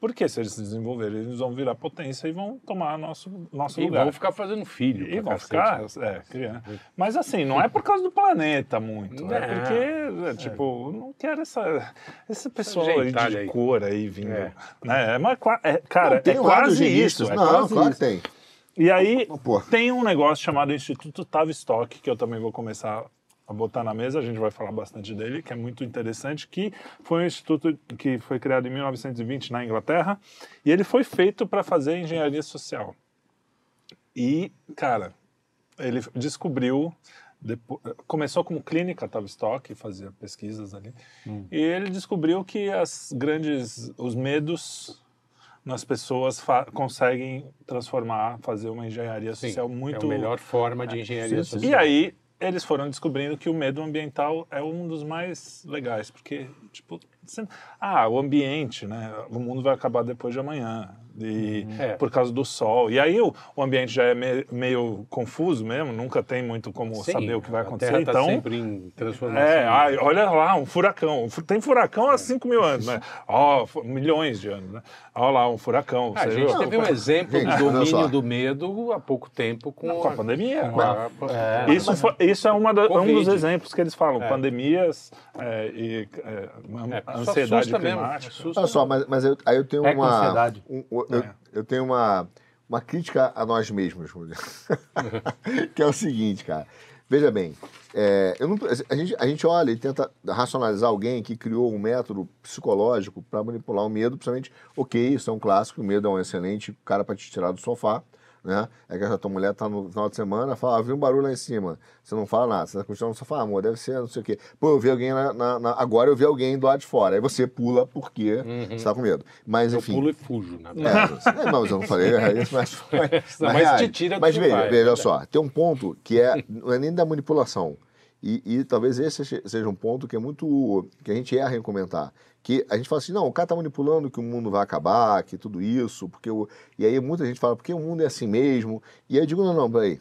porque se eles se desenvolverem, eles vão virar potência e vão tomar nosso, nosso E lugar. vão ficar fazendo filho. E vão cacete. ficar, é, criando. Mas assim, não é por causa do planeta muito. É Não. porque, é, tipo, não quero essa, esse pessoal aí gentalha de aí. cor aí vindo. É. Né? É, mas, é, cara, Não, tem é um quase isso. É Não, quase claro isso. que tem. E aí Pô. tem um negócio chamado Instituto Tavistock, que eu também vou começar a botar na mesa, a gente vai falar bastante dele, que é muito interessante, que foi um instituto que foi criado em 1920 na Inglaterra, e ele foi feito para fazer engenharia social. E, cara, ele descobriu, depo- começou como clínica Tavistock, fazia pesquisas ali, e ele descobriu que as grandes, os medos nas pessoas fa- conseguem transformar, fazer uma engenharia Sim, social muito... É a melhor forma de engenharia sim, sim. social. E aí eles foram descobrindo que o medo ambiental é um dos mais legais, porque, tipo, ah, o ambiente, né? O mundo vai acabar depois de amanhã. E É. por causa do sol. E aí o, o ambiente já é me- meio confuso mesmo, nunca tem muito como Sim, saber o que vai a acontecer. Terra tá então, sempre em transformação. é, ai, olha lá, um furacão. Fu- Tem furacão há 5 mil anos, né? Ó, fu- milhões de anos, né? Olha lá, um furacão. Ah, a você gente viu? teve um exemplo Gente, do domínio do medo há pouco tempo com, com a pandemia. com a- É. Isso, foi- isso é uma da- um Covid. dos exemplos que eles falam, É. pandemias é, e é, É, ansiedade mesmo, climática. assusta. Olha só, mas, mas eu, aí eu tenho É com uma. ansiedade. um- um- eu, É. eu tenho uma, uma crítica a nós mesmos, que é o seguinte, cara. Veja bem, é, não- a, gente, a gente olha e tenta racionalizar alguém que criou um método psicológico para manipular o medo, principalmente, ok, isso é um clássico, o medo é um excelente cara para te tirar do sofá, né? É que a tua mulher tá no final de semana, fala, ah, vi um barulho lá em cima. Você não fala nada, você continua no sofá, amor, deve ser, não sei o quê. Pô, eu vi alguém na, na- na- agora eu vi alguém do lado de fora. Aí você pula porque você tá com medo. Mas Eu enfim. pulo e fujo, na É, mas- é, mas eu não falei é isso, mas, mas, Não, mas reais. te tira Mas veja, é veja só, tem um ponto que é, não é nem da manipulação. E, e talvez esse se- seja um ponto que é muito. que a gente erra em comentar. Que a gente fala assim, não, o cara tá manipulando que o mundo vai acabar, que tudo isso, porque o. E aí muita gente fala, porque o mundo é assim mesmo. E aí eu digo, não, não, peraí.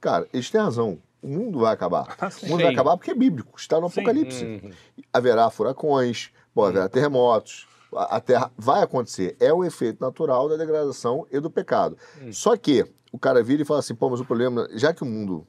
Cara, eles têm razão. O mundo vai acabar. O mundo vai acabar porque é bíblico, está no Sim. Apocalipse Uhum. haverá furacões, pode haverá terremotos, a a Terra vai acontecer. É o efeito natural da degradação e do pecado. Só que o cara vira e fala assim, pô, mas o problema, já que o mundo,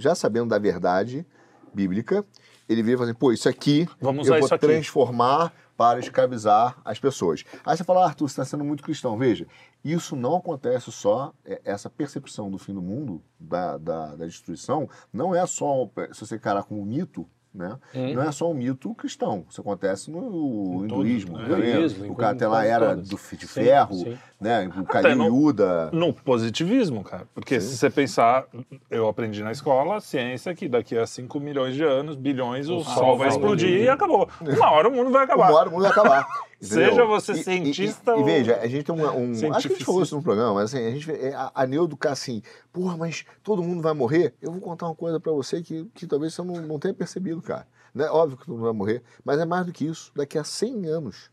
já sabendo da verdade bíblica, ele vira e fala assim, pô, isso aqui Vamos eu vou isso aqui. transformar para escravizar as pessoas. Aí você fala, ah, Arthur, você está sendo muito cristão. Veja, isso não acontece só, é, essa percepção do fim do mundo, da, da, da destruição, não é só, se você encarar como mito, né? Hum. Não é só um mito cristão. Isso acontece no Em hinduísmo. todos, tá né? Hinduísmo, o cara tem lá era do, de Sim, ferro, sim. Né? O Até Kalil no- positivismo, cara. Porque se você pensar, eu aprendi na escola, ciência, que daqui a 5 milhões de anos, bilhões, o, sol, sol vai explodir e acabou. Uma hora o mundo vai acabar. Uma hora o mundo vai acabar. Seja você E- e- cientista e, e, ou- veja, a gente tem uma, um. Acho que a gente falou isso no programa, mas assim, a gente é, a, a Neudo assim, porra, mas todo mundo vai morrer. Eu vou contar uma coisa pra você que, que talvez você não, não tenha percebido, cara. Não é óbvio que todo mundo vai morrer, mas é mais do que isso. Daqui a 100 anos,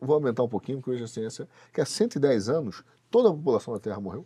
vou aumentar um pouquinho, porque hoje a ciência, que há 110 anos, toda a população da Terra morreu.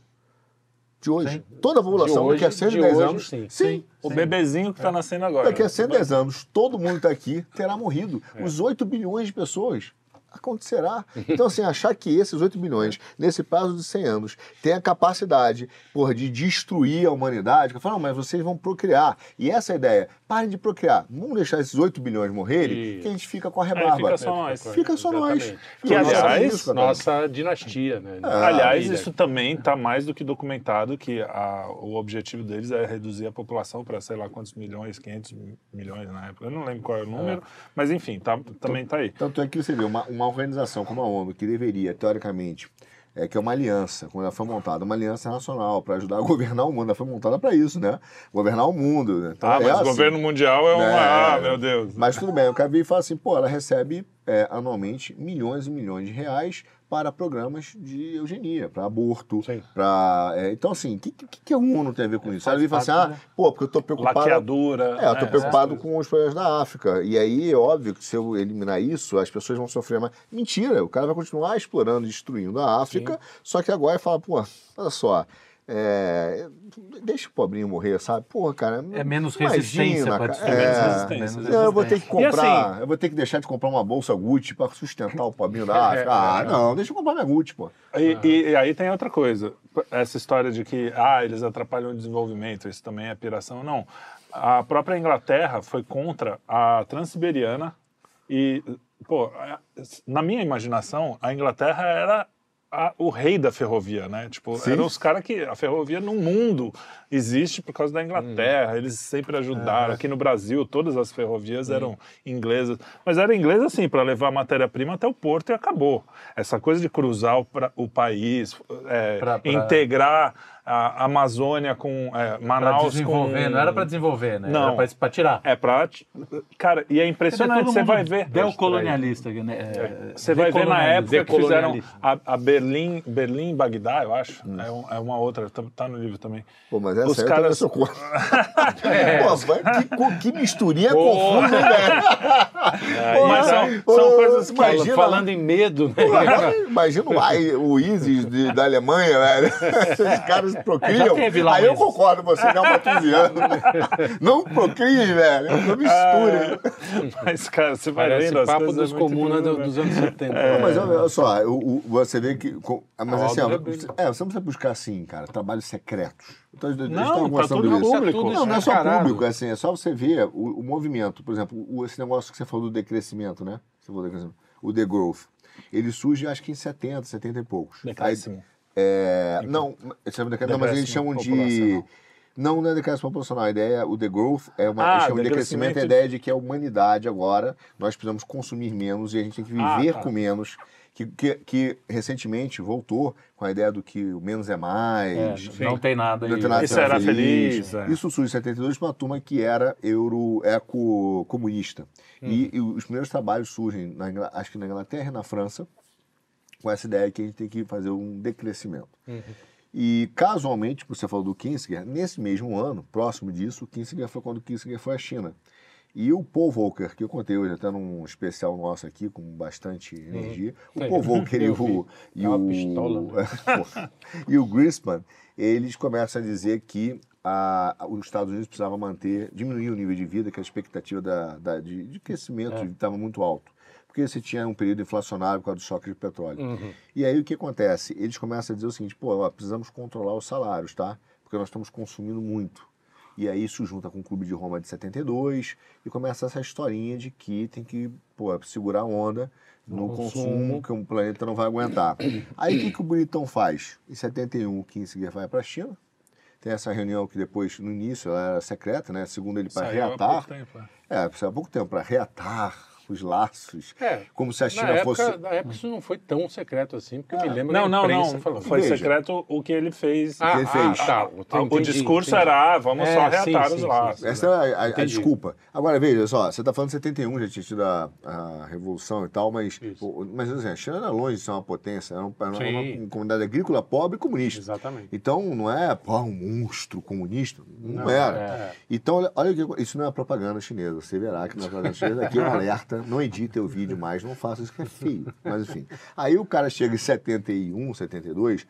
De hoje. Toda a população, hoje- daqui a de 110 hoje, anos. sim. sim. O bebezinho que tá nascendo agora. Daqui a 110 anos, todo mundo está aqui, terá morrido. Os 8 bilhões de pessoas acontecerá. Então, assim, achar que esses 8 bilhões, nesse prazo de 100 anos, têm a capacidade, porra, de destruir a humanidade, que eu falo, não, mas vocês vão procriar. E essa é ideia. Parem de procriar. Vamos deixar esses 8 bilhões morrerem, Isso. que a gente fica com a Aí rebarba. fica só nós. Fica só nós. E Que, aliás, cara. Nossa dinastia, né? Aliás, Família. isso também está mais do que documentado que a- o objetivo deles é reduzir a população para sei lá quantos milhões, 500 milhões na época. Eu não lembro qual é o número, mas enfim, tá, também está aí. Tanto é que você vê, uma, uma organização como a ONU, que deveria, teoricamente, é, que é uma aliança, quando ela foi montada, uma aliança nacional para ajudar a governar o mundo. Ela foi montada para isso, né? Governar o mundo. Né? Então, Ah, é mas o assim. governo mundial é uma. É. Ah, meu Deus. Mas tudo bem, o cara vem e fala assim, pô, ela recebe é, anualmente milhões e milhões de reais para programas de eugenia, para aborto, Sim. para... então, assim, o que, que, que a ONU tem a ver com isso? Ela vem e fala assim, ah, né? pô, porque eu tô preocupado... Laqueadura. É, eu tô né, preocupado com os problemas da África. E aí é óbvio que se eu eliminar isso, as pessoas vão sofrer mais. Mentira, o cara vai continuar explorando destruindo a África, só que agora ele fala, pô, olha só. É, deixa o pobrinho morrer, sabe? Porra, cara. É menos imagina, resistência destruir. É, Menos resistência, não, eu vou ter que E comprar, assim- eu vou ter que deixar de comprar uma bolsa Gucci para sustentar o pobrinho da África. Ah, não, deixa eu comprar minha Gucci, pô. E, e- e aí tem outra coisa. Essa história de que ah, eles atrapalham o desenvolvimento, isso também é piração. Não. A própria Inglaterra foi contra a Transiberiana e, pô, na minha imaginação, a Inglaterra era a- o rei da ferrovia, né? Tipo, Sim. eram os caras que a ferrovia no mundo existe por causa da Inglaterra. Eles sempre ajudaram. Aqui no Brasil, todas as ferrovias eram inglesas. Mas era inglesa, assim, para levar matéria-prima até o porto e acabou. Essa coisa de cruzar o, pra- o país, é, Pra- pra- integrar a Amazônia com é, Pra Manaus desenvolver, com... não era pra desenvolver, né? Não. Era pra, pra tirar. É pra... Cara, e é impressionante, você vai ver... Decolonialista. Né? É, Você vai ver na época que fizeram a, a Berlim, Berlim Bagdá, eu acho. Hum. É, um- é uma outra, tá, tá no livro também. Pô, mas essa Os aí eu também caras- sou contra. É. Pô, vai- que, que misturinha Pô. confusa, velho? Pô, mas são- pô, são coisas que- imagina, Falando em medo, né? Pô, Imagina o ISIS de- da Alemanha, velho. Esses caras procriam. É, já teve lá Aí um eu concordo, você não é matusiano. Não procriem, velho. Não misturem. Mas, cara, você vai Parece vendo as papo dos é muito comunas incrível, do- né? dos anos 70. Não, mas olha olha só, o- o- você vê que. ah, Mas assim, ó, dele. você- é, você não precisa buscar assim, cara, trabalhos secretos. Então, Não, tá tudo isso. público. Tudo Não, não é só público, é assim, é só você ver o, o movimento. Por exemplo, o- esse negócio que você falou do decrescimento, né? Você falou do decrescimento. O The Growth. Ele surge, acho que em 70, 70 e poucos. Decréscimo. Aí, é, não, é não, mas eles chamam de. Não, não é decréscimo populacional. A ideia, o The Growth, é uma, Ah, eles chamam de decrescimento, é a ideia de que a humanidade agora, nós precisamos consumir menos e a gente tem que Ah, viver tá. com menos. Que, que, que recentemente voltou com a ideia do que o menos é mais. É, não tem nada Não aí. tem nada Isso que ser era feliz, é. Isso surge em 72 para uma turma que era euro eco comunista. E, e os primeiros trabalhos surgem, na, acho que na Inglaterra e na França, com essa ideia que a gente tem que fazer um decrescimento. E casualmente, como você falou do Kissinger, nesse mesmo ano, próximo disso, o Kissinger foi quando o Kissinger foi à China. E o Paul Volcker, que eu contei hoje até num especial nosso aqui, com bastante energia, o É, Paul Volcker e o, vi. e É o, pistola, e o Grisman, eles começam a dizer que a- os Estados Unidos precisavam manter, diminuir o nível de vida, que a expectativa da, da- de, de crescimento estava muito alto. Porque você tinha um período inflacionário por causa do choque de petróleo. Uhum. E aí o que acontece? Eles começam a dizer o seguinte, pô, ó, precisamos controlar os salários, tá? Porque nós estamos consumindo muito. E aí isso junta com o Clube de Roma de 72 e começa essa historinha de que tem que pô, segurar a onda no consumo. consumo. que o planeta não vai aguentar. Aí o que, que o Bonitão faz? Em 71 o Kissinger vai para a China, tem essa reunião que depois, no início, ela era secreta, né? Segundo ele, para Saiu há reatar. pouco tempo, é. É, precisa há pouco tempo, para reatar os laços. É, Como se a Na China época, fosse. na época isso não foi tão secreto assim, porque eu me lembro Não, não, imprensa não. falando. Foi Veja. secreto o que ele fez. Ah, ele fez. ah, tá. Ah, o Entendi, discurso entendi. era, ah, vamos É, só sim, reatar sim, os sim, laços. sim. Essa é a, a- a desculpa. Agora, veja só, você está falando de 71, já tinha tido a, a Revolução e tal, mas, o- mas assim, a China era longe de ser uma potência, era, um- era uma, Sim. comunidade agrícola pobre e comunista. Exatamente. Então, não é pô, um monstro comunista. Não, Não, era. é. Então, olha, olha o que isso não é propaganda chinesa. Você verá que não é propaganda chinesa. Aqui é um alerta. Não edite o vídeo mais, não faça isso que é feio. Mas, enfim. Aí o cara chega em 71, 72,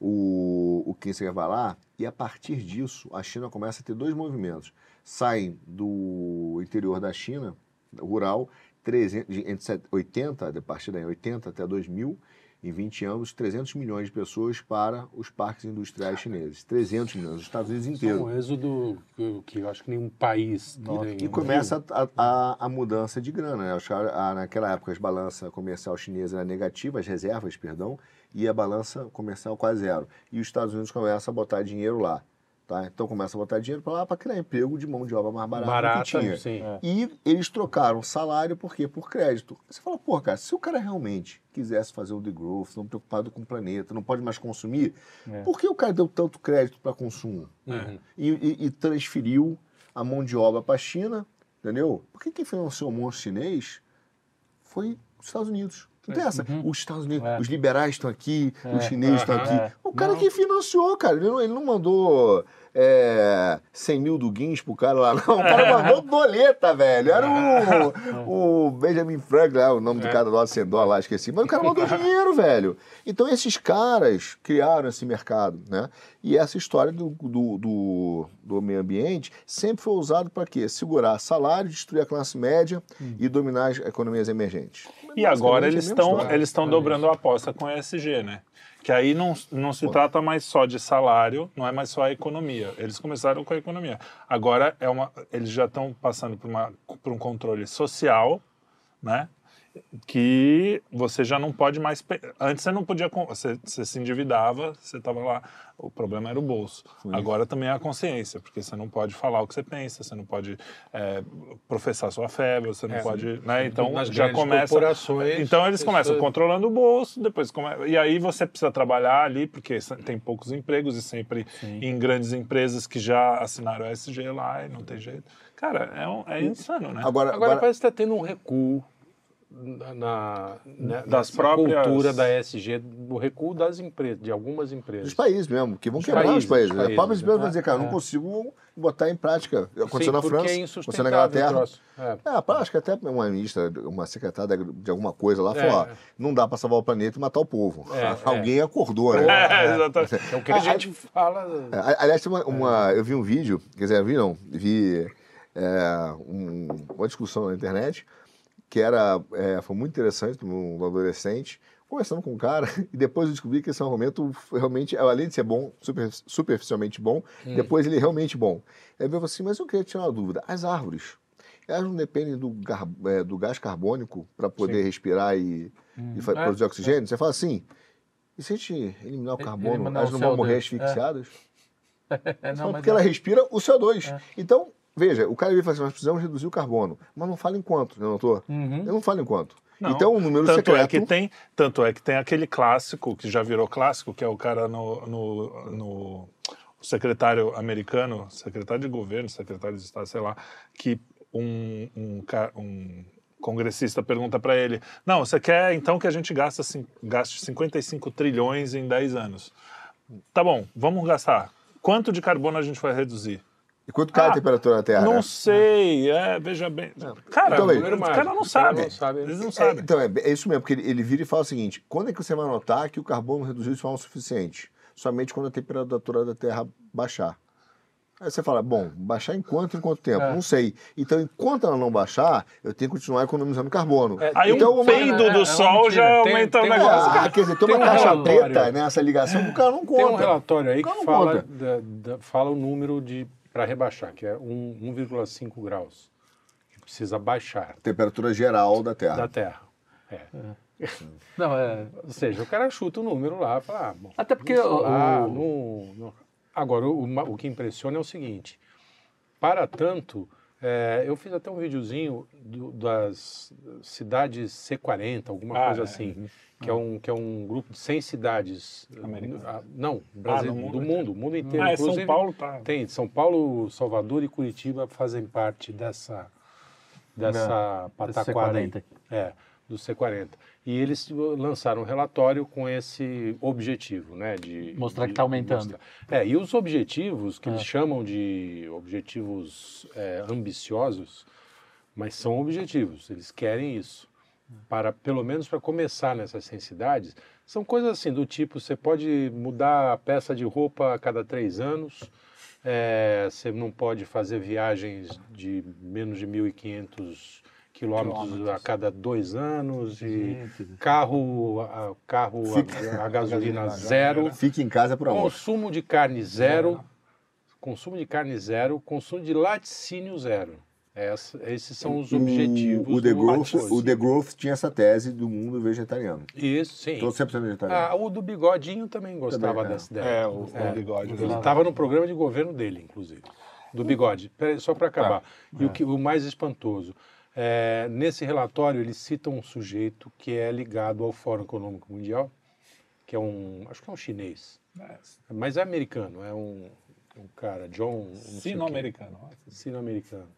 o, o Kissinger vai lá, e a partir disso, a China começa a ter dois movimentos. Saem do interior da China, rural, 300, de- entre set- 80, a partir daí, 80 até 2000, em 20 anos, 300 milhões de pessoas para os parques industriais chineses. 300 milhões, os Estados Unidos Isso é inteiro. um êxodo que, que eu acho que nenhum país E começa a, a- a mudança de grana. Né? Naquela época, as balança comercial chinesa era negativa, as reservas, perdão, e a balança comercial quase zero. E os Estados Unidos começam a botar dinheiro lá. Tá? Então começa a botar dinheiro para lá para criar emprego de mão de obra mais barata, barata, que tinha. sim. É. E eles trocaram salário por quê? Por crédito. Você fala, pô, cara, se o cara realmente quisesse fazer o degrowth, não preocupado com o planeta, não pode mais consumir, É. por que o cara deu tanto crédito para consumo? Uhum. E, e- e transferiu a mão de obra para a China, entendeu? Por que quem financiou o monstro chinês foi os Estados Unidos. Não tem essa. Os Estados Unidos, É. os liberais estão aqui, É. os chineses estão Aham. aqui. É. O cara Não. que financiou, cara. Ele não, ele não mandou é, 100 mil do Guinness pro cara lá, não. O cara mandou doleta, velho. Era o, o Benjamin Franklin, lá, o nome do É. cara lá, Sendor lá, esqueci. Mas o cara mandou dinheiro, velho. Então esses caras criaram esse mercado, né? E essa história do, do, do, do meio ambiente sempre foi usado para quê? Segurar salário, destruir a classe média e dominar as economias emergentes. E agora eles é mesma estão eles estão dobrando a aposta com a ESG, né? Que aí não, não se trata mais só de salário, não é mais só a economia. Eles começaram com a economia. Agora é uma, eles já estão passando por, uma, por um controle social, né? Que você já não pode mais. Antes você não podia. com- Você, você se endividava, você estava lá. O problema era o bolso. Agora também é a consciência, porque você não pode falar o que você pensa, você não pode é, professar sua fé, você não É. pode. Né? Então Nas já começa. corporações, Então eles começam pessoas- controlando o bolso, depois come... e aí você precisa trabalhar ali, porque tem poucos empregos e sempre em grandes empresas que já assinaram o SG lá e não tem jeito. Cara, é, um- é insano, né? Agora, Agora agora- parece que está tendo um recuo na, né, Das próprias- cultura da ESG, o recuo das empresas, de algumas empresas. dos países mesmo, que vão Dos quebrar países, os países. As países, próprias empresas vão né? dizer, cara, não É. consigo botar em prática. Aconteceu Sim, na porque França, é aconteceu na Inglaterra. É. É, pá, acho que até uma ministra, uma secretária de alguma coisa lá É. falou, ó, não dá para salvar o planeta e matar o povo. É, Alguém acordou, né? É, exatamente. É o que a gente fala. É, a- Aliás, uma, uma- eu vi um vídeo, quer dizer, vi não, vi é, um- uma discussão na internet que era, é, foi muito interessante, um adolescente, conversando com um cara, e depois eu descobri que esse argumento foi realmente, além de ser bom, super- superficialmente bom, depois ele é realmente bom. Aí eu falei assim, mas eu queria tirar uma dúvida, as árvores, elas não dependem do, gar- é, do gás carbônico para poder respirar e, e fa- É, produzir oxigênio? Você fala assim, e se a gente eliminar o E- carbono, eliminar elas não vão morrer CO2? asfixiadas? É, não, mas porque ela respira o CO2. Então, veja, o cara ele fala assim, nós precisamos reduzir o carbono. Mas não fala em quanto, né, doutor? Uhum. Eu não falo em quanto. Não. Então, o número Tanto secreto... é, que tem, tanto é que tem aquele clássico, que já virou clássico, que é o cara no, no, no- secretário americano, secretário de governo, secretário de Estado, sei lá, que um, um, um congressista pergunta para ele, não, você quer então que a gente gaste, gaste 55 trilhões em 10 anos. Tá bom, vamos gastar. Quanto de carbono a gente vai reduzir? E quanto cai Ah, a temperatura da Terra? Não né? sei, é, veja bem. Cara, Então, os número caras mágico, não caras sabem. não sabem. Eles não É, sabem. então, é, é isso mesmo, porque ele, ele vira e fala o seguinte, quando é que você vai notar que o carbono reduziu de forma suficiente? Somente quando a temperatura da Terra baixar. Aí você fala, bom, baixar em quanto, em quanto tempo? É. Não sei. Então, enquanto ela não baixar, eu tenho que continuar economizando carbono. É, Aí então, um uma- peido é- é do uma sol já Tem- aumenta tem o negócio. Ah, quer dizer, tem uma Tem um caixa relatório. preta nessa ligação que o cara não conta. Tem um relatório aí que não fala, da- da- fala o número de para rebaixar, que é um- 1,5 graus. Que precisa baixar Temperatura geral da Terra. da Terra. É. Não, é. Ou seja, o cara chuta o número lá e fala, ah, bom, Até porque isso o- não- não- Agora, o, o que impressiona é o seguinte, para tanto, é, eu fiz até um videozinho do- das cidades C40, alguma Ah, coisa é. assim, que é, um, que é um grupo de 100 cidades. Americanas? ah, Não, Brasil, no mundo? do mundo, o mundo inteiro. Ah, é São Paulo, tá. Tem, São Paulo, Salvador e Curitiba fazem parte dessa, dessa pataquada aí. C40. É, do C40. E eles lançaram um relatório com esse objetivo, né? De Mostrar de que tá aumentando. É, e os objetivos, que É. eles chamam de objetivos é, ambiciosos, mas são objetivos, eles querem isso. Para, pelo menos para começar nessas cidades, são coisas assim, do tipo, você pode mudar a peça de roupa a cada três anos, é, você não pode fazer viagens de menos de 1.500 quilômetros a cada dois anos, e Gente. carro, a, carro a, a gasolina zero, Fique em casa por amor. consumo de carne zero, consumo de carne zero, consumo de laticínio zero. Essa- esses são os objetivos. O, o, The do Growth, laticínio. o The Growth tinha essa tese do mundo vegetariano. Isso, sim. Todo 100% vegetariano. Ah, o do bigodinho também gostava Também, é. dessa ideia. É, o, o bigode. Ele estava no programa de governo dele, inclusive. Do bigode. Peraí, só para acabar. E o, que, o mais espantoso. É, nesse relatório, eles citam um sujeito que é ligado ao Fórum Econômico Mundial, que é um. Acho que é um chinês. Mas é americano, é um, um cara, John. Sino-americano. Sino-americano.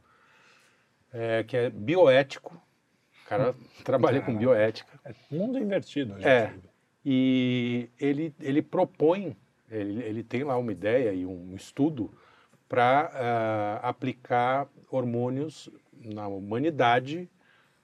É, que é bioético. O cara trabalha com bioética. É mundo invertido. gente. É. E ele, ele propõe, ele, ele tem lá uma ideia e um estudo para aplicar hormônios na humanidade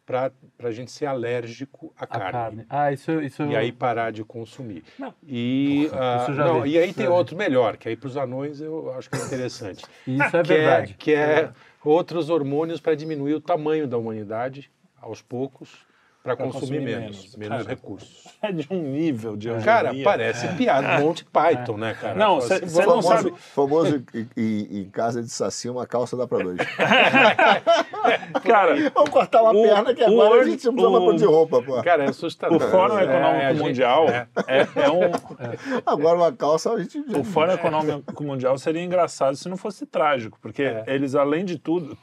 para a gente ser alérgico à A carne. carne. Ah, isso, isso E aí parar de consumir. Não. E, ah, isso eu já não, vi. e aí tem vi. outro melhor, que aí para os anões eu acho que é interessante. Isso é que é, verdade. que é outros hormônios para diminuir o tamanho da humanidade aos poucos, para Pra consumir, consumir menos, menos. menos Cara, recursos. É de um nível de eugenia. Cara, parece piada, Monty Python, né, cara? Não, Fala cê- assim, não sabe- Famoso em, em- em casa de saci, uma calça dá pra dois. Cara, Vamos cortar uma O- perna que o agora a Word- gente não precisa mais o- produzir roupa, pô. Cara, é assustador. o Fórum É, Econômico a Mundial é. é, é um, Agora uma calça a gente. O Fórum Econômico Mundial seria engraçado se não fosse trágico, porque É. eles, além de tudo,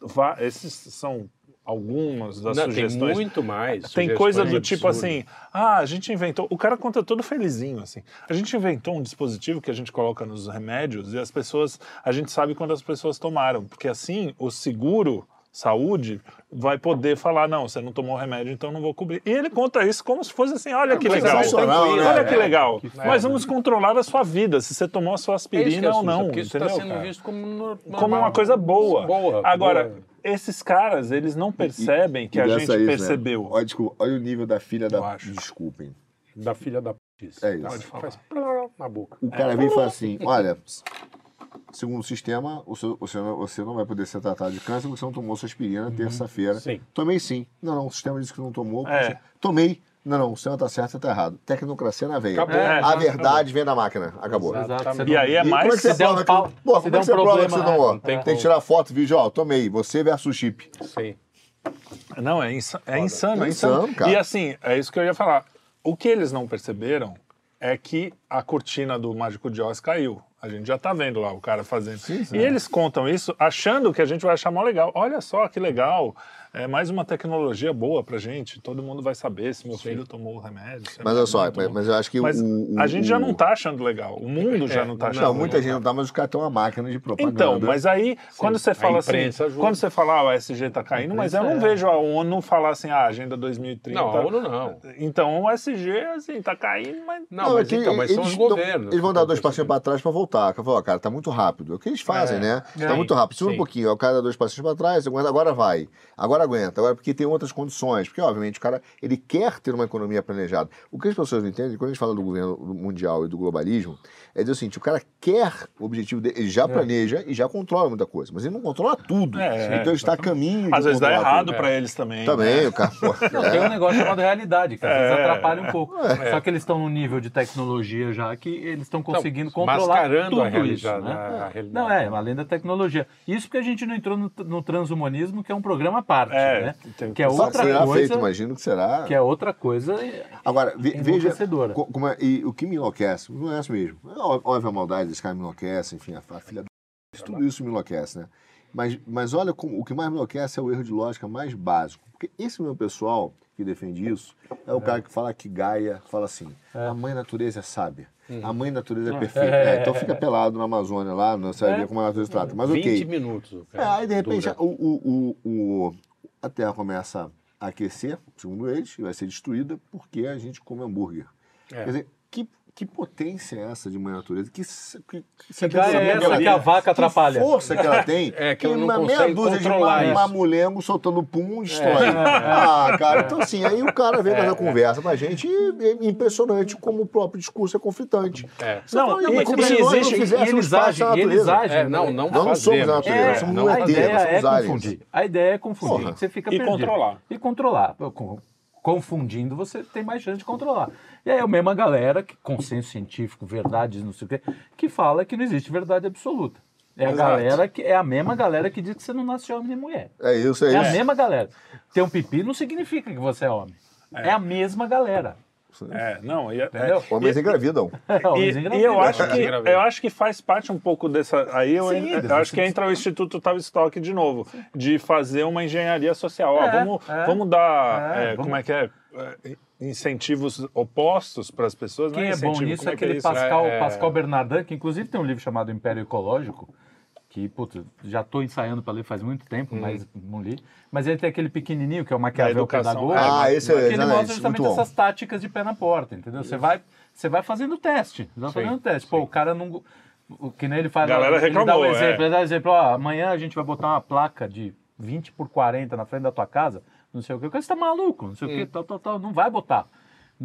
va- Esses são algumas das Não, tem sugestões. muito mais. Tem coisa do tipo assim, ah, a gente inventou. O cara conta todo felizinho, assim. A gente inventou um dispositivo que a gente coloca nos remédios e as pessoas. A gente sabe quando as pessoas tomaram, porque assim o seguro. Saúde vai poder falar, não, você não tomou o remédio, então não vou cobrir. E ele conta isso como se fosse assim, olha que legal. sensacional, né? Olha que É, legal. que Mas foda. vamos controlar a sua vida, se você tomou a sua É isso que aspirina ou assusta, não, porque isso está sendo cara? visto como, no- como normal. uma coisa boa. Boa. Agora, boa. Esses caras, eles não percebem que a gente né? percebeu. Olha, desculpa, olha o nível da filha da... acho. Desculpem. Da filha da putice. É isso. Pode falar. Faz na boca. O cara vem e fala assim, olha, segundo o sistema, você, não, você não vai poder ser tratado de câncer porque você não tomou sua aspirina terça-feira. Sim. Tomei sim. Não, não, o sistema disse que não tomou. É. Tomei. Não, não, o sistema tá certo, você tá errado. Tecnocracia na veia. Acabou. É, a já verdade vem da máquina. Acabou. Você E aí é E mais. como é que você se um prova que... pau- Pô, se como der é um que você prova que você tomou? não tem Tem que tirar foto, vídeo, ó, tomei, você versus chip. Sim. Não, é, insa- é insano, é É insano. insano, cara. E assim, é isso que eu ia falar. O que eles não perceberam é que a cortina do Mágico de Oz caiu. A gente já tá vendo lá o cara fazendo. Sim, sim. E eles contam isso achando que a gente vai achar mó legal. Olha só que legal. É mais uma tecnologia boa pra gente. Todo mundo vai saber se meu filho tomou o remédio. Mas olha só, mas, tomou. mas eu acho que Mas o, o- a gente já não tá achando legal. O mundo já não tá achando Não, legal. muita gente não tá, mas os caras têm uma máquina de propaganda. Então, mas aí, quando você fala assim, ajuda. quando você fala, ah, o SG tá caindo, mas eu não é. vejo a ONU falar assim, ah, Agenda 2030. Não, a ONU não. Então o SG, assim, tá caindo, mas. Não, mas, é que então, mas são eles os governos. Eles vão dar dois passinhos para trás para voltar. Eu falo, ó, cara, tá muito rápido. É o que eles fazem, É, né? Tá sim, muito rápido. Segura um sim. pouquinho. O cara dá dois passinhos para trás, agora vai. Agora aguenta. Agora porque tem outras condições. Porque, obviamente, o cara ele quer ter uma economia planejada. O que as pessoas não entendem, quando a gente fala do governo mundial e do globalismo, é dizer o seguinte: o cara quer o objetivo dele, ele já planeja e já controla muita coisa, mas ele não controla tudo. É, então ele está a caminho. de Às vezes dá errado pra eles também. Também, né? o cara. pô, Não, é. tem um negócio chamado realidade, que às vezes É. atrapalha um pouco. Só que eles estão num nível de tecnologia já que eles estão conseguindo Então, controlar mascarando tudo a realidade, isso. Né? a realidade. Não, é, além da tecnologia. Isso porque a gente não entrou no, no transhumanismo, que é um programa à É, né? tem- Que é outra será coisa. feito, imagino que será. Que é outra coisa. Agora, ve- veja como é, e o que me enlouquece, me enlouquece mesmo. É óbvio a maldade desse cara me enlouquece, enfim, a, a filha da... Tudo isso me enlouquece, né? Mas, mas olha, como, o que mais me enlouquece é o erro de lógica mais básico. Porque esse meu pessoal que defende isso é o cara que fala que Gaia, fala assim, a mãe natureza é sábia. A mãe natureza é perfeita. É. É, então fica pelado na Amazônia lá, não sabe ver como a natureza trata. Mas 20 ok. minutos. É, cara, aí de repente o, o, o- a Terra começa a aquecer, segundo eles, e vai ser destruída porque a gente come hambúrguer. É. Quer dizer, que, que potência é essa de mãe natureza? Que, que, Que gaia é essa que a vaca atrapalha? força que ela tem. É, que ela não uma meia dúzia de controlar ma- mamulengo soltando pum e destrói. Ah, cara, então assim, aí o cara vem com essa conversa pra gente e é impressionante como o próprio discurso é conflitante. É. Você Não, fala, e- mas e como se nós não existe- e fizéssemos eles parte da agem, eles natureza. agem. É, não, não, Não somos a natureza, É, somos não, um a ideia somos é aliens. confundir. A ideia é confundir. Você fica E perdido. controlar. E controlar. Confundindo, você tem mais chance de controlar. E aí é a mesma galera, que consenso científico, verdades, não sei o quê, que fala que não existe verdade absoluta. É a Exato. galera que é a mesma galera que diz que você não nasce homem nem mulher. É isso, é É, isso. a mesma galera. Ter um pipi não significa que você é homem. É, a mesma galera. É, não, e, é- Entendeu? Homens engravidam. E, Homens e engravidam. eu acho que Engravidam. eu acho que faz parte um pouco dessa. Aí eu, Sim, eu acho que entra o Instituto Tavistock de novo, de fazer uma engenharia social. Ó, É, vamos, é. vamos dar, É, é, vamos- como é que é, É, incentivos opostos para as pessoas. Quem não é bom nisso é é aquele isso? Pascal, É, é. Pascal Bernardin, que inclusive tem um livro chamado Império Ecológico, que, putz, já estou ensaiando para ler faz muito tempo, Hum. mas não li. Mas ele tem aquele pequenininho, que é o Maquiavel. Pedagógico. Ah, esse é que ele mostra justamente essas táticas de pé na porta, entendeu? Você vai, você vai fazendo teste, vai Sim, fazendo teste. Pô, o cara não... o Que nem ele faz... Galera ele dá reclamou, um é. exemplo, ele dá um exemplo, ó, amanhã a gente vai botar uma placa de 20 por 40 na frente da tua casa, não sei o que, o cara você tá maluco, não sei o Hum. que, tal, tal, tal, não vai botar.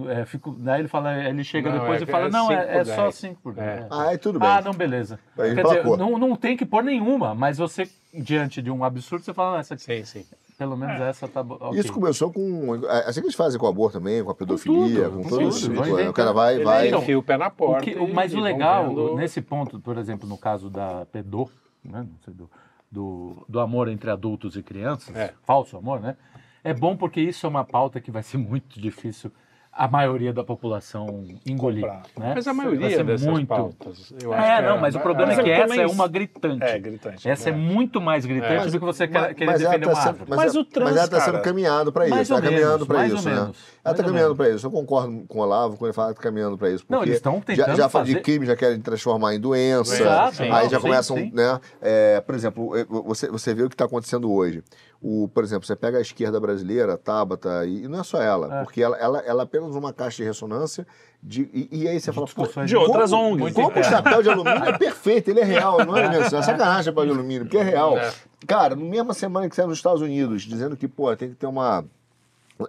É, fico, daí ele fala, ele chega Não, depois é- e fala, é não, é, é só dez. 5 por É. 10. Ah, aí tudo bem. Ah, não, beleza. Aí Quer dizer, não, não tem que pôr nenhuma, mas você, diante de um absurdo, você fala, não, essa aqui Sim, sim. Pelo menos essa tá bo- ok. Isso começou com. é Assim que eles fazem com o aborto também, com a pedofilia, tudo, com, com tudo tudo. isso. Vai O inventando. cara vai, vai. enfia o pé na O porta. que- e- o- mas e o legal, vendo- nesse ponto, por exemplo, no caso da pedô, né, não sei, do, do, do amor entre adultos e crianças, É. falso amor, né? É bom porque isso é uma pauta que vai ser muito difícil a maioria da população engolir. Né? Mas a maioria dessas muito... pautas, eu acho É, que não, mas o problema mas é que essa é uma gritante. É, gritante. Essa é, É. muito mais gritante É. do que você Mas- quer, querer mas defender tá uma sendo- árvore. mas Mas ela- o trans, mas ela está sendo caminhado para isso. mais ou Está caminhando menos, para isso, né? menos, Ela está caminhando para isso. Eu concordo com o Olavo quando ele fala que está caminhando para isso. Não, porque eles estão já, tentando já fala de fazer- crime, já querem transformar em doença. Exato, aí já começam, né? é, por exemplo, você, você vê o que está acontecendo hoje. O, por exemplo, você pega a esquerda brasileira, a Tabata, e, não é só ela, É. porque ela, ela, ela é apenas uma caixa de ressonância de, e, e aí você fala, pô, discussões De outras como- ONGs. muito Como o chapéu de alumínio é perfeito, ele é real, não é mesmo? É sacanagem o chapéu de alumínio, porque é real. É. Cara, no mesma semana que saiu nos Estados Unidos, dizendo que, pô, tem que ter uma.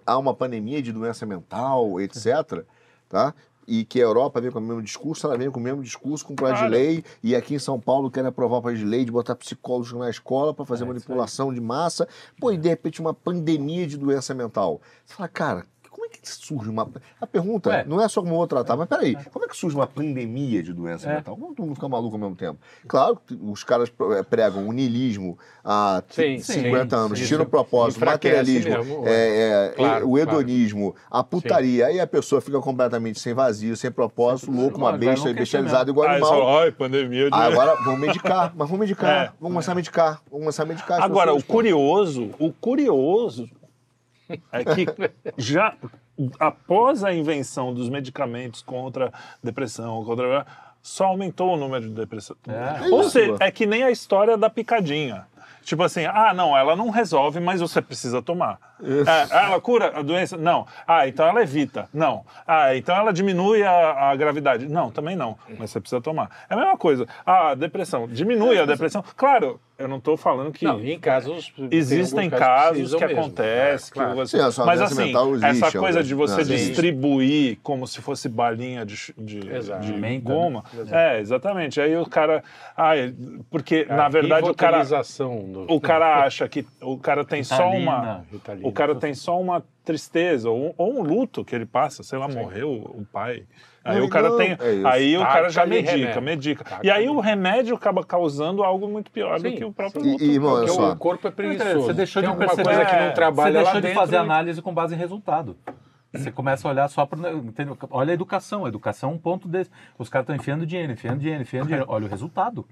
Há uma pandemia de doença mental, etc. Tá? E que a Europa vem com o mesmo discurso, ela vem com o mesmo discurso, com o de Claro. lei, e aqui em São Paulo querem aprovar o projeto de lei de botar psicólogos na escola para fazer É, manipulação de massa. Pô, e de repente uma pandemia de doença mental. Você fala, cara, como é que surge uma. A pergunta Ué. não é só como eu vou tratar, mas peraí, como é que surge uma pandemia de doença É. mental? Como todo mundo fica maluco ao mesmo tempo? Claro, que os caras eh, pregam o niilismo há Sim, 50 sim, anos, sim. tiram o propósito, Enfraquece materialismo, mesmo, é, é, Claro, o hedonismo, a putaria, aí a pessoa fica completamente sem vazio, sem propósito, louco, uma besta, bestializado igual você animal. ai, pandemia. de- Ah, agora vamos medicar, mas vamos medicar, É. vamos começar a medicar, vamos começar a medicar. Agora, pessoas, o pô. curioso, o curioso é que já após a invenção dos medicamentos contra depressão, contra só aumentou o número de depressão. É. Ou isso, seja, pô. é que nem a história da picadinha. Tipo assim, ah, não, ela não resolve, mas você precisa tomar. É, ela cura a doença? Não. Ah, então ela evita? Não. Ah, então ela diminui a, a gravidade? Não, também não. Mas você precisa tomar. É a mesma coisa. Ah, depressão. Diminui a depressão? Claro, eu não estou falando que. Não, em casos. tem Existem casos que mesmo. acontece, É, claro. que você... Sim, mas assim, existe, essa coisa é, de você não, sim. distribuir como se fosse balinha de, de, de Menta, goma, né? é exatamente. Aí o cara, ah, porque A na verdade o cara, do- o cara acha que o cara tem só uma, Ritalina. O cara tem só uma tristeza ou, um- ou um luto que ele passa, sei lá, morreu o pai. Aí Não, o cara não, tem, é aí o cara já medica, remédio. medica. Taca E aí ali. o remédio acaba causando algo muito pior do Sim, que o próprio sim. luto. E, olha Porque só. o corpo é preguiçoso. Você deixou Tem de alguma perceber coisa que É, não trabalha Você lá deixou de fazer análise com base em resultado. Você começa a olhar só para. Olha a educação. A educação é um ponto desse. Os caras estão enfiando dinheiro, enfiando dinheiro, enfiando dinheiro. Olha o resultado.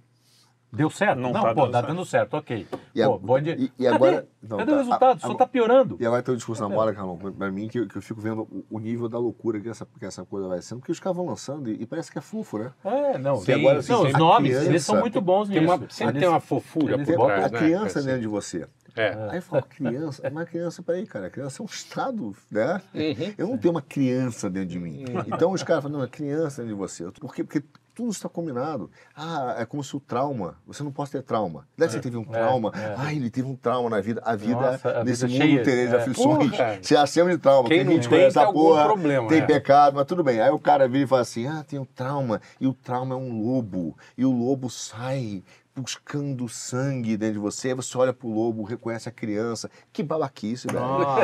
Deu certo? Não Não, tá pô, dando tá certo. dando certo, ok. E, pô, a- bom dia. e- e Cadê? agora. não, Cadê tá, o resultado? a- Só tá piorando. E agora tem um discurso na moda, Carlão, pra mim, que, que eu fico vendo o, nível da loucura que essa, que essa coisa vai sendo, porque os caras vão lançando e, e parece que é fofo, né? É, não. Sim, agora, assim, não, os nomes, criança, eles são muito bons Tem nisso. uma, sempre Eles- tem uma fofura por trás, a né? criança Assim. dentro de você. É. Aí fala, criança, mas criança, peraí, cara, a criança é um estado, né? Uhum. Eu não tenho uma criança dentro de mim. Então os caras falam, não, é criança dentro de você. Por quê? Porque tudo está combinado. Ah, é como se o trauma, você não pode ter trauma. Deve você teve um trauma. é. Ah, ele teve um trauma na vida. A vida, Nossa, a nesse vida mundo cheia, de é. aflições. Porra. Se acima de trauma. Quem tem gente tem, essa porra, problema, tem é. pecado, mas tudo bem. Aí o cara vira e fala assim, ah, tem um trauma. E o trauma é um lobo. E o lobo sai buscando sangue dentro de você. Aí você olha pro lobo, reconhece a criança. Que babaquice, velho.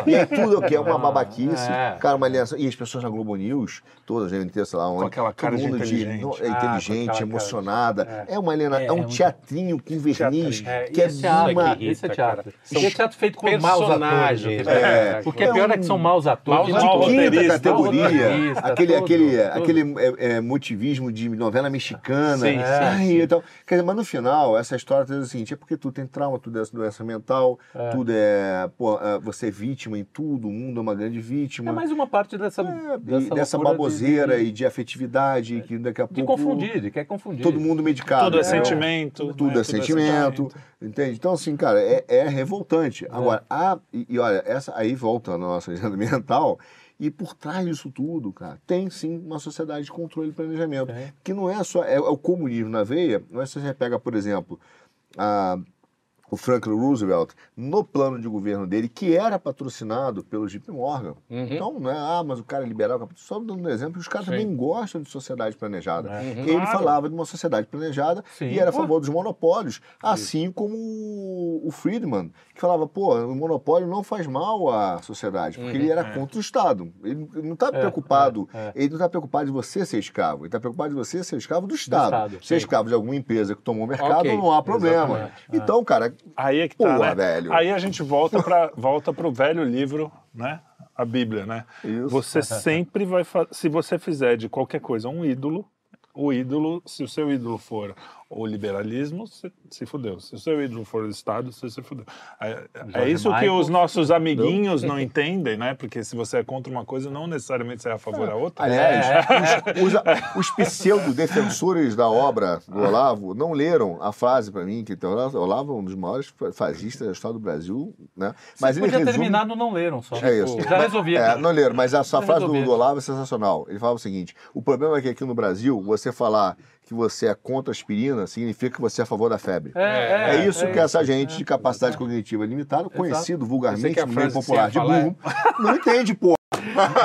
E aí tudo que é uma Ah, babaquice. é. Cara, uma aliança. E as pessoas na Globo News, todas devem ter, sei lá, onde. aquela cara todo de mundo inteligente. no- é Ah, com inteligente, cara. emocionada. É, uma aliena, é, É, um é muito- teatrinho com verniz. É, que é teatro, uma. esse é teatro. Esse é teatro feito com maus atores. o que é pior. é. O que é pior é que são maus atores. Maus de atores. quinta categoria, aquele, tudo, aquele, tudo. aquele é, é, motivismo de novela mexicana. Sim, sim. Então, quer dizer, mas no final, essa história diz o seguinte: é porque tu tem trauma, tudo é doença mental, tudo é. Pô, é, você é vítima em tudo, o mundo é uma grande vítima. É mais uma parte dessa, É, dessa, dessa baboseira de, e de afetividade, que daqui a de, de pouco. confundir, de quer confundir. Todo mundo medicado. Tudo é né? sentimento. Tudo né? é sentimento, entende? Então, assim, cara, é, é revoltante. Agora, a, e, e olha, essa aí volta a nossa agenda mental, e por trás disso tudo, cara, tem sim uma sociedade de controle e planejamento. Tem. Que não é só. É, é o comunismo na veia, não é se você pega, por exemplo, a, o Franklin Roosevelt, no plano de governo dele, que era patrocinado pelo JP Morgan. Uhum. Então, não é, ah, mas o cara é liberal, só dando um exemplo, os caras Sim. também gostam de sociedade planejada. É. Ele Claro. falava de uma sociedade planejada Sim. e era a favor dos monopólios, assim como o Friedman, que falava, pô, o monopólio não faz mal à sociedade, porque Uhum. ele era É. contra o Estado. Ele não está É, preocupado, é, é. ele não está preocupado de você ser escravo, ele está preocupado de você ser escravo do Estado. Estado, ser escravo de alguma empresa que tomou o mercado, Ok, não há problema. exatamente. Então, cara, Aí é que tá, Porra, né? velho. Aí a gente volta para volta pro velho livro, né? A Bíblia, né? Isso. Você sempre vai se você fizer de qualquer coisa um ídolo, o ídolo, se o seu ídolo for o liberalismo, você se fudeu. Se o seu ídolo for o Estado, você se fudeu. É, é isso que Michael. os nossos amiguinhos não entendem, né? Porque se você é contra uma coisa, não necessariamente você é a favor da outra. Aliás, É, os, os- os pseudo-defensores da obra do Olavo não leram a frase para mim, que então, o Olavo é um dos maiores fascistas da história do Brasil, né? Mas ele podia resume- terminar no não leram só. É isso. Já resolvia. É, não leram, mas a sua Já frase do, do Olavo é sensacional. Ele falava o seguinte: o problema é que aqui no Brasil, você falar que você é contra a aspirina significa que você é a favor da febre. É, É, isso que essa gente de capacidade cognitiva limitada, conhecido vulgarmente meio popular de burro, não entende, pô.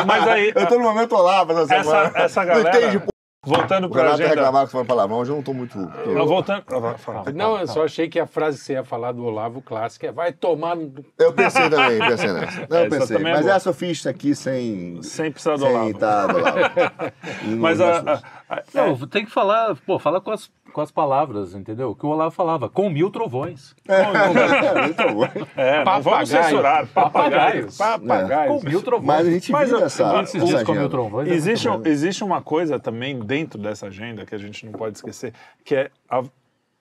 Mas aí, Eu tô no momento Olavo essa essa, semana. essa Não entende, galera, pô. voltando para a agenda... reclamava que falando palavrão, hoje eu não tô muito. Não, voltando... fala. Não, eu só achei que a frase que você ia falar do Olavo clássico é vai tomar. Eu pensei também, pensei nessa. Não, eu Essa pensei. também é Mas boa. essa eu fiz aqui sem. Sem precisar do sem Olavo. tá do Olavo. Mas a, a- a- Não, tem que falar, pô, fala com as, com as palavras, entendeu? O que o Olavo falava, com mil trovões. É, muito bom. é, não vamos censurar. Papagaios. Papagaio. Com mil trovões. Mas a gente Mas viu eu- essa. Esses dias com mil agenda. trovões. é Existe, muito um- existe uma coisa também dentro dessa agenda que a gente não pode esquecer, que é a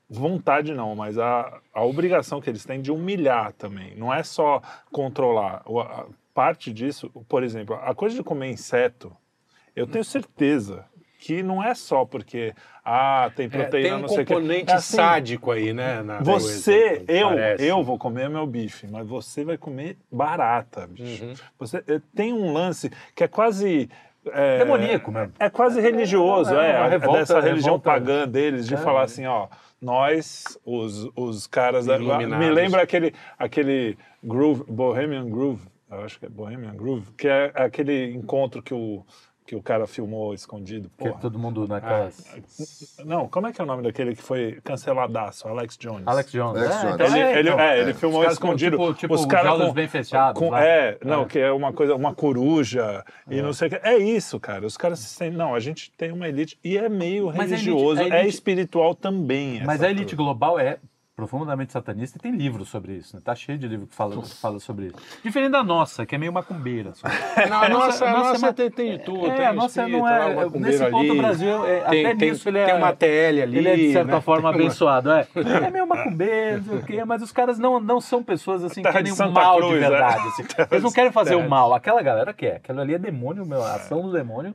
vontade não, mas a, a obrigação que eles têm de humilhar também. Não é só controlar. O- a- parte disso, por exemplo, a coisa de comer inseto, eu tenho certeza que não é só porque ah, tem É, proteína, tem um não sei o quê. componente É assim, sádico aí, né? na Você, coisa, eu, parece. eu vou comer meu bife, mas você vai comer barata, bicho. Uhum. Você eh, tem um lance que é quase é, Demoníaco mesmo. É quase religioso, É, é, é revolta- dessa religião revolta- pagã deles de É. falar assim, ó, nós, os, os caras, da, Iluminados. me lembra aquele aquele groove, Bohemian Groove, eu acho que é Bohemian Groove, que é aquele encontro que o que o cara filmou escondido, Que porra. todo mundo naquelas... Não, como é que é o nome daquele que foi canceladaço? Alex Jones. Alex Jones. Alex É, Jones. então Ele, é, ele, então. é, ele filmou Os caras com, escondido. tipo- tipo os caras jaulas com, bem fechados com- é, não, É. que é uma coisa, uma coruja e não sei o que. É isso, cara. Os caras se sentem. Não, a gente tem uma elite e é meio a elite- religioso, a é elite- espiritual também. Mas a elite coisa. global é profundamente satanista e tem livros sobre isso, né? Tá cheio de livro que fala, que fala sobre isso. Diferente da nossa, que é meio macumbeira. Só. Não, a nossa, a nossa, ma- tem, tem de tudo. É, tem a nossa espírito, não é. macumbeiro Nesse ponto, ali, o Brasil, é, tem, até tem, nisso, ele é. tem uma TL ali. Ele é, de certa né? forma, abençoado, é. É meio macumbeiro, mas os caras não, não são pessoas assim que querem o mal Cruz, de é. verdade. assim. Eles não querem fazer o mal. Aquela galera quer. Aquela ali é demônio, meu, a ação do demônio.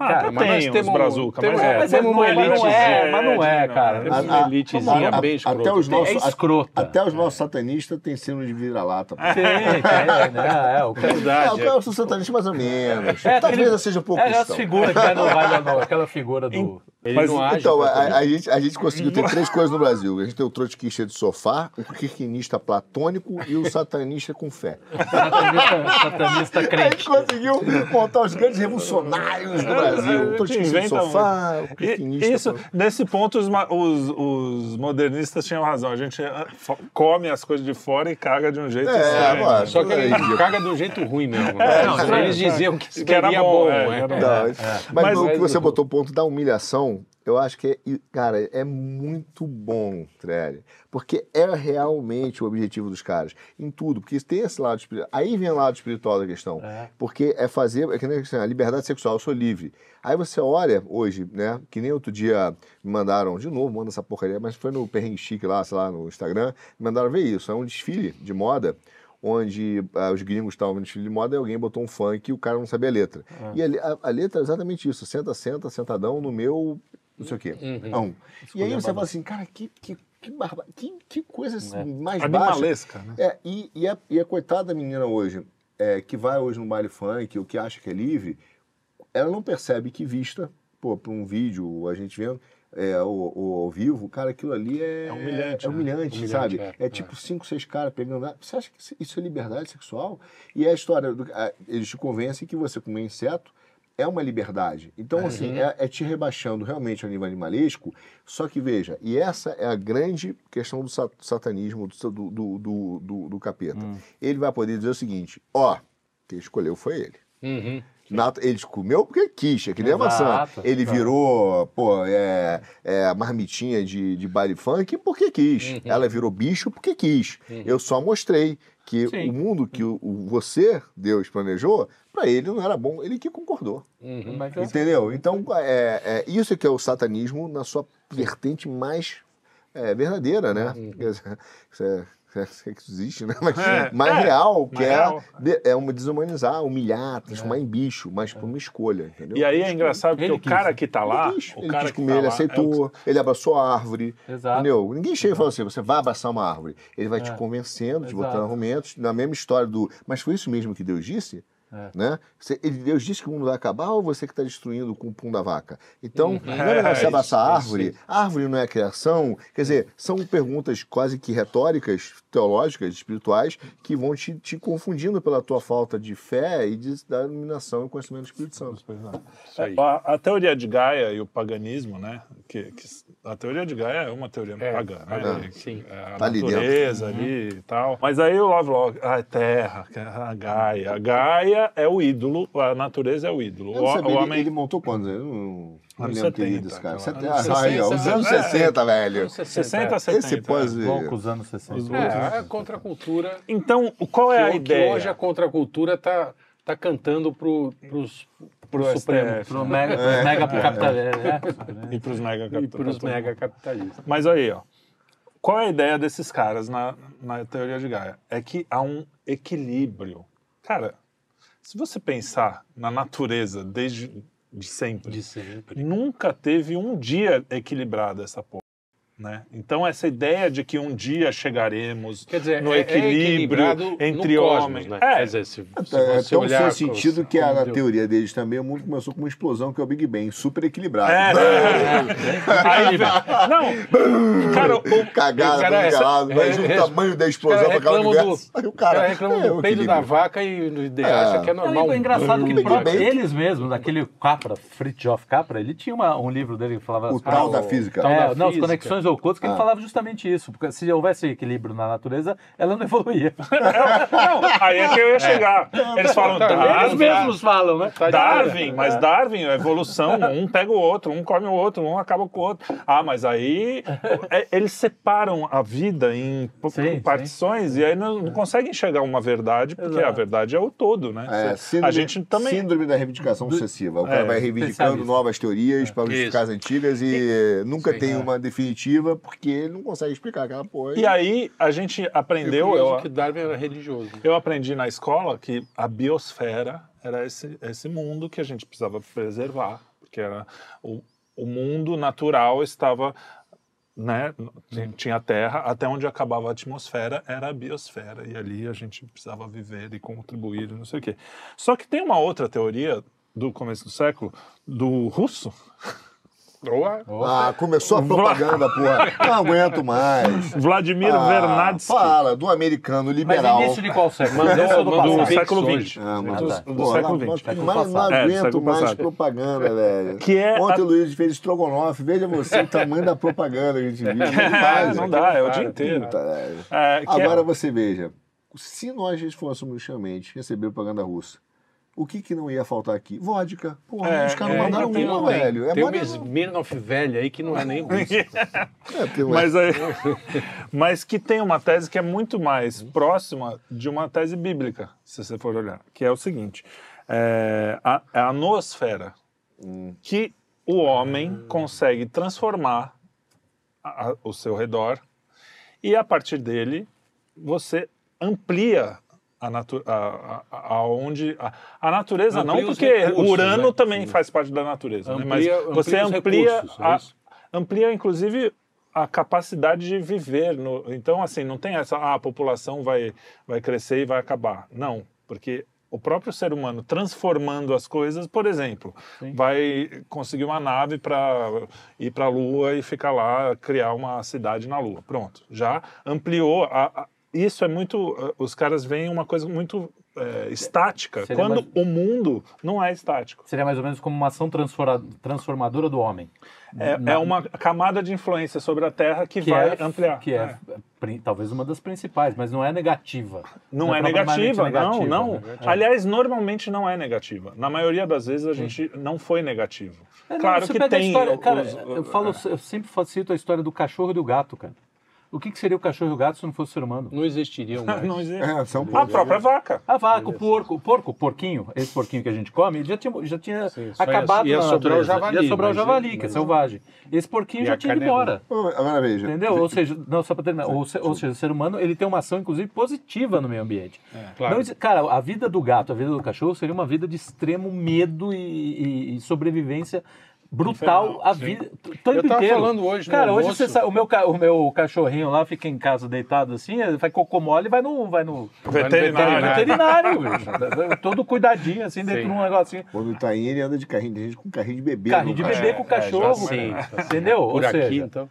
Ah, Cara, até mas nós temos- brazuca, temos- mas é, é. mas, uma é, mas não é, elitezinha, mas não é, não, cara. Temos uma elitezinha a- bem até escrota. os nossos- É escrota. Até os nossos satanistas têm síndrome de vira-lata. Tem, tem, né? É, o cara. É, Verdade. eu sou satanista mais ou menos. É, Talvez seja um pouco É, cristão. figuras que vai no- aquela figura do. Ele Mas, não age Então, pra a, a gente, a gente conseguiu ter três coisas no Brasil. A gente tem o trotskista de sofá, o kirquinista platônico e o satanista com fé. Satanista, satanista A gente crente. conseguiu montar os grandes revolucionários do Brasil. O trotskista de sofá, o E- kirquinista... Isso, nesse ponto, os, os, os modernistas tinham razão. A gente ah, come as coisas de fora e caga de um jeito É, mano. Só que ele Aí, caga do jeito ruim mesmo. né? não, Não, é, eles diziam que que era bom, bom. é, né? era bom. Não, Mas, Mas- no que mas- você botou o ponto da humilhação, eu acho que é, e, cara, é muito bom, Trelli. Porque é realmente o objetivo dos caras. Em tudo. Porque tem esse lado espiritual. Aí vem o lado espiritual da questão. É. Porque é fazer. É que nem a liberdade sexual, eu sou livre. Aí você olha hoje, né? Que nem outro dia me mandaram, de novo, manda essa porcaria, mas foi no Perrengue Chique lá, sei lá, no Instagram, me mandaram ver isso. É um desfile de moda onde ah, os gringos estavam no desfile de moda e alguém botou um funk e o cara não sabia a letra. E a, le- a- a letra é exatamente isso: senta, senta, sentadão no meu. Não sei o quê. Uhum. Não. E aí você fala assim, cara, que, que, que, barba, que, que coisa assim, É. mais baixa. Animalesca, né? É, e, e, a, e a coitada da menina hoje, é, que vai hoje no baile funk, ou que acha que é livre, ela não percebe que vista, pô, por um vídeo, a gente vendo, é, ou, ou ao vivo, cara, aquilo ali é, É humilhante, é né? humilhante, Humilhante, sabe? é, É, é. tipo cinco, seis caras pegando. Você acha que isso é liberdade sexual? E é a história, do, a- eles te convencem que você comer inseto é uma liberdade. Então, assim, é, é te rebaixando realmente ao nível animalesco. Só que, veja, e essa é a grande questão do sa- satanismo, do, do, do, do, do- do capeta. Ele vai poder dizer o seguinte: ó, quem escolheu foi ele. Uhum. Nat- Ele comeu porque quis, é que nem a maçã. Ele virou, pô, é, é, marmitinha de, de baile funk porque quis. Uhum. Ela virou bicho porque quis. Eu só mostrei que Sim. o mundo que o, o- você, Deus, planejou, para ele não era bom. Ele que concordou. Uhum. É- Entendeu? Então, é, é, isso que é o satanismo na sua vertente mais é, verdadeira, né? Quer Isso é, é que existe, né? Mas É, mais é, real, que é, é uma desumanizar, humilhar, transformar em bicho, mas por uma escolha, entendeu? E aí é engraçado porque Ele o quis, cara que tá lá, ele o ele cara quis que comer, tá ele lá é o aceitou, ele abraçou a árvore, Exato. entendeu? Ninguém chega e fala assim, você vai abraçar uma árvore. Ele vai te É. convencendo, te Exato. botando argumentos, na mesma história do, mas foi isso mesmo que Deus disse? É. Né? Deus disse que o mundo vai acabar ou você que está destruindo com o pum da vaca? Então, não é melhor É, você abraçar a isso, árvore? A árvore não é criação? Quer dizer, são perguntas quase que retóricas, teológicas, espirituais, que vão te, te confundindo pela tua falta de fé e de, da iluminação e conhecimento do Espírito Santo. Aí. A, a teoria de Gaia e o paganismo, né? Que, que a teoria de Gaia é uma teoria É, pagã, né? sim. É a Tá ali natureza ali e tal. Mas aí o Lovelock, é terra, é a Gaia. A Gaia é o ídolo, a natureza é o ídolo. Eu O, sabia, o ele- homem... ele, montou quantos anos? Eu não, não lembro que ele 70, desse cara. aquela- 70, anos ah, aí, ó, 60, os anos é. 60, velho. Anos 60, 70. Esse pós... Loucos anos 60. É, a contracultura. Então, o- qual é a ideia? hoje a contracultura tá, tá cantando pro, pros, pro, Pro Supremo. Pro mega, pros mega capitalistas. E para os mega E pros capitalistas. mega capitalistas. Mas aí, ó. Qual é a ideia desses caras na, na teoria de Gaia? É que há um equilíbrio. Cara, se você pensar na natureza desde de sempre, De sempre. nunca teve um dia equilibrado essa porra. Né? Então, essa ideia de que um dia chegaremos Quer dizer, no é- é equilíbrio equilibrado entre no cosmos, homens. Né? É, Quer dizer, se, se É, olhar sentido que a, Deus- teoria deles também o mundo começou com uma explosão que é o Big Bang, super equilibrado. É, não, cara, o, Cagada, O cara pra é- lado, imagina é- o tamanho da Os explosão para aquela universo. do, Aí o cara, reclamam é, do o peido da vaca e de- acha que é normal. Não, e é engraçado que eles mesmos, daquele Capra, Fritjof Capra, ele tinha uma- um livro dele que falava... O tal da física. É, não, as conexões ocultas, que ele Ah. falava justamente isso. Porque se houvesse equilíbrio na natureza, ela não evoluía. não, aí é que eu ia chegar. Eles falam, Tá, Darwin, Eles mesmos falam, né? Darwin, mas Darwin, a evolução, um pega o outro, um come o outro, um acaba com o outro. Ah, mas aí é, eles separam a vida em Sim, partições e aí não, não conseguem enxergar uma verdade, porque Exato. a verdade é o todo, né? É, a síndrome, gente também. síndrome da reivindicação obsessiva. O cara É, vai reivindicando novas teorias para justificar as antigas e, nunca Sim, tem é. uma definitiva porque ele não consegue explicar aquela porra. E aí a gente Eu aprendeu, eu, que Darwin era religioso. eu aprendi na escola que a biosfera era esse, esse mundo que a gente precisava preservar, porque era o, o mundo natural estava né, tinha- tinha a Terra, até onde acabava a atmosfera era a biosfera, e ali a gente precisava viver e contribuir, não sei o quê. Só que tem uma outra teoria do começo do século, do russo, Boa. Ah, começou a propaganda, porra. Não aguento mais. Vladimir Ah, Vernadsky. Fala, do americano Mas liberal. início de qual século? Mandou- é do mandou do século. XX. Ah, mas, do pô, século XX. Mas não. É, aguento século mais passado. propaganda, velho. Que é Ontem a- o Luiz fez estrogonofe. Veja você o tamanho da propaganda que a gente viu. Não É, não dá, é o dia inteiro. Puta. É, é- Agora você veja, se nós fôssemos realmente receber propaganda russa, o que, que não ia faltar aqui? Vodka. Porra, É, os caras é, mandaram tem- uma, tem- velho. É Tem uma Smirnoff velha aí que não é nem é, é- Mas, aí, mas que tem uma tese que é muito mais próxima de uma tese bíblica, se você for olhar, que é o seguinte: é a, é a noosfera, que o homem consegue transformar a- a- o seu redor e a partir dele você amplia a, natu a, a, aonde a, a natureza Amplia não porque recursos, o Urano né? também faz parte da natureza né? mas Amplia- você amplia os amplia recursos, é a, isso? amplia inclusive a capacidade de viver no, então assim não tem essa ah, a população vai vai crescer e vai acabar não porque o próprio ser humano transformando as coisas, por exemplo, Sim. vai conseguir uma nave para ir para a Lua e ficar lá, criar uma cidade na Lua. Pronto, já ampliou. A, a- isso é muito. eh, Os caras veem uma coisa muito eh, estática, Seria quando mais- o mundo não é estático. Seria mais ou menos como uma ação transformadora do homem. É, Na- é uma camada de influência sobre a Terra que, que vai é, ampliar. Que é, pri- talvez uma das principais, mas não é negativa. Não, é propriamente negativa, não, não. né? Aliás, normalmente não é negativa. Na maioria das vezes a gente não foi negativo. É, não, claro que tem. história- cara, os- eu, falo, eu sempre cito a história do cachorro e do gato, cara. O que, que seria o cachorro e o gato se não fosse o ser humano? Não existiriam mais. Não existe. É, são A própria vaca. A vaca, o porco, o porco, o porquinho, esse porquinho que a gente come, ele já tinha, já tinha Sim, ia- acabado ia na sobrar o javali, Ia sobrar o mas- javali, que é mas- selvagem. Esse porquinho já a tinha ido é embora. Agora veja. Entendeu? Ou seja, não, só para terminar, ou, se- ou seja, o ser humano ele tem uma ação, inclusive, positiva no meio ambiente. Claro. Não cara, a vida do gato, a vida do cachorro seria uma vida de extremo medo e, e- e sobrevivência brutal Infernal, a vida tempo Eu tava inteiro. falando hoje no Cara, hoje você sabe, o meu, ca- o meu cachorrinho lá fica em casa deitado assim, ele faz cocô mole e vai no, vai no Veterinário. Vai no veterinário. Todo cuidadinho, assim, dentro Sim. de um negocinho. Quando tá aí, ele anda de carrinho. Tem gente com carrinho de bebê. Carrinho de bebê com o cachorro, tá certo. entendeu? Por Ou aqui, seja, então.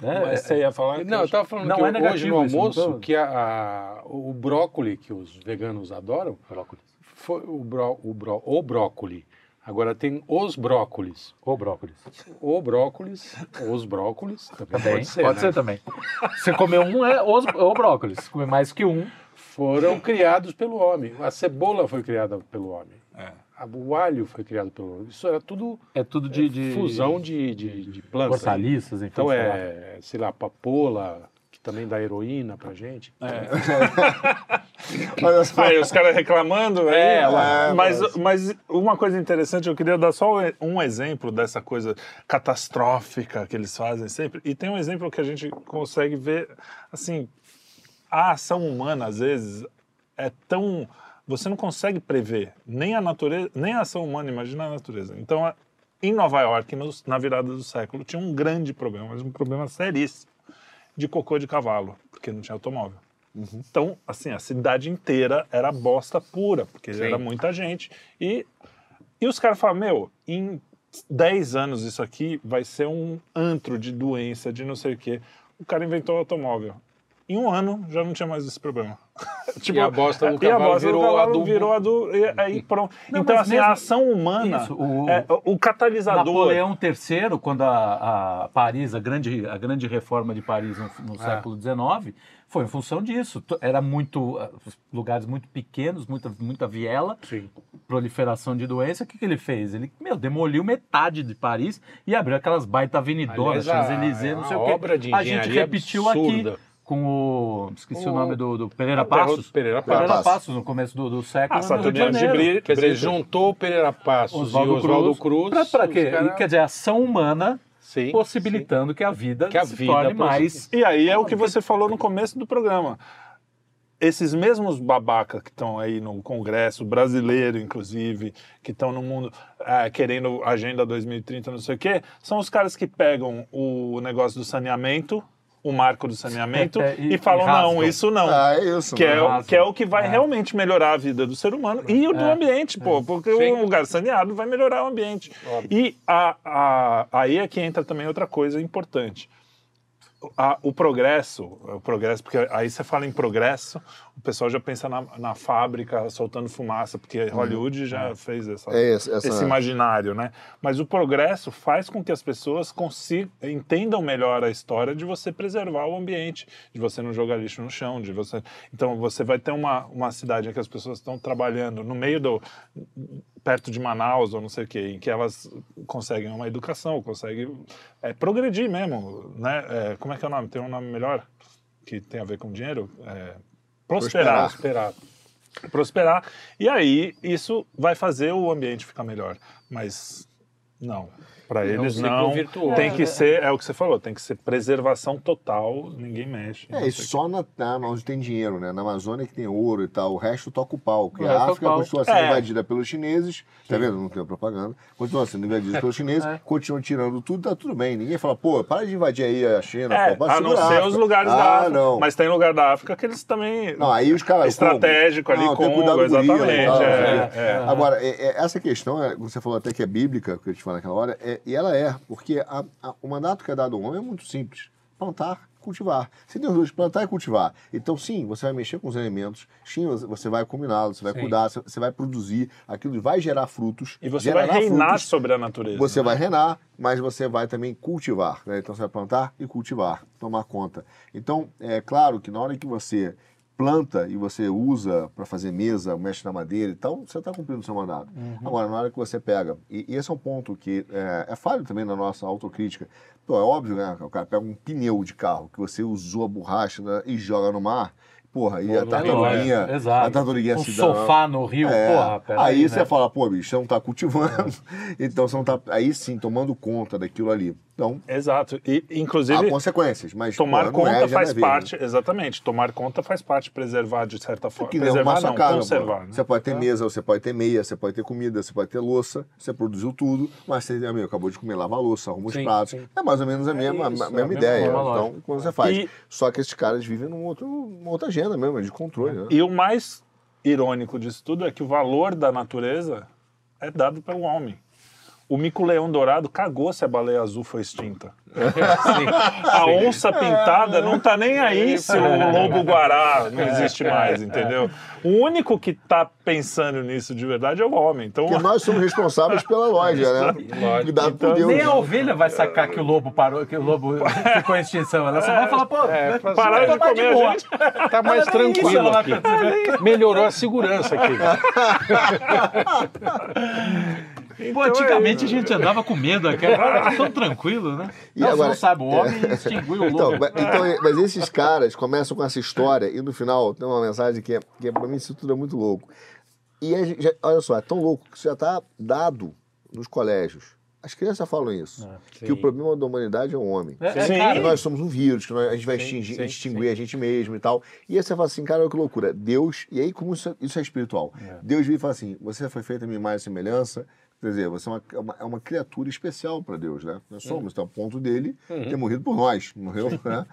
né, Mas você ia falar. que Não, eu estava falando Não que é hoje no isso, almoço, tô- que a, a- o brócoli que os veganos adoram, brócolis. foi o, bró, o, bró, o brócoli. Agora tem os brócolis. Ou brócolis. O brócolis, os brócolis, também Também, pode ser, pode né? ser também. Você comer um é os, ou brócolis. Se comer mais que um, Foram criados pelo homem. A cebola foi criada pelo homem. É. O alho foi criado pelo homem. Isso era tudo é tudo de, de fusão de, de, de plantas. hortaliças, enfim. Então é, sei lá, papoula, que também dá heroína pra gente. Olha só. Aí os caras reclamando, É, aí, lá. mas, mas uma coisa interessante, eu queria dar só um exemplo dessa coisa catastrófica que eles fazem sempre. E tem um exemplo que a gente consegue ver, assim, a ação humana, às vezes, é tão. Você não consegue prever nem a natureza, nem a ação humana, imagina a natureza. Então, em Nova York, nos- na virada do século, tinha um grande problema, mas um problema seríssimo, de cocô de cavalo, porque não tinha automóvel. Então, assim, a cidade inteira era bosta pura, porque Sim. era muita gente. E, e os caras falam, meu, em 10 anos isso aqui vai ser um antro de doença, de não sei o quê. O cara inventou o automóvel. Em um ano já não tinha mais esse problema. Tipo, E a bosta do e a cavalo bosta do virou cavalo adubo. virou adubo, e aí pronto. Não, então, assim, a ação humana, Isso, o- é, o catalisador... Napoleão III, quando a, a Paris, a grande, a grande reforma de Paris no, no século XIX, foi em função disso. Era muito ah, lugares muito pequenos, muita, muita viela, Sim. proliferação de doença. O que, que ele fez? Ele meu, demoliu metade de Paris e abriu aquelas baita avenidonas, Aliás, a- Champs-Élysées, não sei o quê. obra de a gente engenharia repetiu absurda. aqui com o. Esqueci o, O- nome do, do Pereira Passos. Pereira Pereira Passos. Passos, no começo do, do século. Ah, Rio de Saturnino de Janeiro. Bri- Quer dizer, Brito. juntou o Pereira Passos e Oswaldo Cruz. Pra os quê? cara- Quer dizer, a ação humana Sim, possibilitando que a vida Que a se vida torne mais. E aí é o que você falou no começo do programa. Esses mesmos babacas que estão aí no Congresso brasileiro, inclusive, que estão no mundo ah, querendo Agenda 2030, não sei o quê, são os caras que pegam o negócio do saneamento, o marco do saneamento, É, e, e- falam: e não, isso não. Ah, é isso. Que é, o- que é o que vai É. realmente melhorar a vida do ser humano e o do É. ambiente, pô, porque Sim. um lugar saneado vai melhorar o ambiente. Óbvio. E a, a- aí é que entra também outra coisa importante. A- o progresso, o progresso, porque aí você fala em progresso, o pessoal já pensa na, na fábrica soltando fumaça, porque Hollywood já fez essa, É esse- essa- esse imaginário, né? Mas o progresso faz com que as pessoas consigam, entendam melhor a história de você preservar o ambiente, de você não jogar lixo no chão, de você. Então você vai ter uma, uma cidade em que as pessoas estão trabalhando no meio do perto de Manaus ou não sei o quê, em que elas conseguem uma educação, conseguem é, progredir mesmo, né? É, como é que é o nome? Tem um nome melhor que tem a ver com dinheiro? É, prosperar Prosperar. prosperar. E aí isso vai fazer o ambiente ficar melhor. Mas Não. Para É um eles não. virtuoso. Tem que ser, é o que você falou, tem que ser preservação total, ninguém mexe. É, e só na, na onde tem dinheiro, né? Na Amazônia que tem ouro e tal, o resto toca o pau. Porque O a África continua sendo É. invadida pelos chineses, tá vendo? Não tem propaganda. Continua sendo invadida pelos chineses, É. continuam tirando tudo, tá tudo bem. Ninguém fala, pô, para de invadir aí a China, É, pô, a não a ser os lugares ah, da África. não. Mas tem lugar da África que eles também. Não, aí os caras. Estratégico ali, não, tem que Congo, cuidar do gorila e exatamente, tal, é, né? é. Agora, essa questão, é, você falou até que é bíblica, que eu te falei naquela hora, é- e ela é, porque a- a- o mandato que é dado ao homem é muito simples: plantar, cultivar. Você tem os dois, plantar e cultivar. Então, sim, você vai mexer com os elementos, sim, você- vai combiná-los, você vai Sim. cuidar, você- vai produzir, aquilo vai gerar frutos. E você vai reinar frutos, sobre a natureza. você né? vai reinar, mas você vai também cultivar. né? Então você vai plantar e cultivar, tomar conta. Então, é claro que na hora que você planta e você usa para fazer mesa, mexe na madeira e tal, você está cumprindo o seu mandato. Agora, na hora que você pega, e, e esse é um ponto que é, é falho também na nossa autocrítica. Pô, é óbvio, né? O cara pega um pneu de carro que você usou a borracha né, e joga no mar, porra, e a tartaruguinha, É, Exato. a tartaruguinha Um se dá- sofá no rio, é, porra, peraí, aí né? você fala, pô, bicho, você não tá cultivando, então você não tá, aí sim, tomando conta daquilo ali. Então, Exato. E, há inclusive, consequências, mas tomar não é conta agenda faz verde. parte, exatamente, tomar conta faz parte, preservar de certa É forma. que uma preservar não, sacada, pô. conservar. né? Você pode ter mesa, você pode ter meia, você pode ter comida, você pode ter louça, você produziu tudo, mas você amigo, acabou de comer, lava a louça, arruma os Sim, pratos. sim. É mais ou menos a mesma, isso, a é a mesma ideia. Então, quando você faz. E- Só que esses caras vivem num outro, numa outra agenda mesmo, de controle. Né? E o mais irônico disso tudo é que o valor da natureza é dado pelo homem. O mico-leão dourado cagou se a baleia azul foi extinta. A onça pintada não tá nem aí se o lobo-guará não existe mais, entendeu? O único que tá pensando nisso de verdade é o homem. Então, Porque nós somos responsáveis pela loja, né? Cuidado Então, por Deus. Nem a ovelha vai sacar que o lobo parou, que o lobo ficou em extinção. Ela só vai falar, pô, É, pararam de tomar de comer a boa. gente. Tá mais Ela tranquilo aqui. Melhorou a segurança aqui. Pô, antigamente a gente andava com medo, aqui, agora tá tão tranquilo, né? E não, agora- você não sabe, o homem extinguiu o Então, lobo. mas, então, mas esses caras começam com essa história e no final tem uma mensagem que, é, que é, pra mim isso tudo é muito louco. E a gente já- olha só, é tão louco que isso já está dado nos colégios. As crianças falam isso. que Sim. o problema da humanidade é o homem. É, é, Sim. Que cara, nós somos um vírus, que nós- a gente vai Sim, extingir, sim, extinguir a gente mesmo e tal. E aí você fala assim, cara, olha que loucura. Deus, e aí como isso, é- isso é espiritual? Deus vem e fala assim, você foi feito a minha imagem e semelhança, quer dizer, você é uma, é uma, é uma criatura especial para Deus, né? Nós somos, então, a ponto dele ter morrido por nós, morreu, né?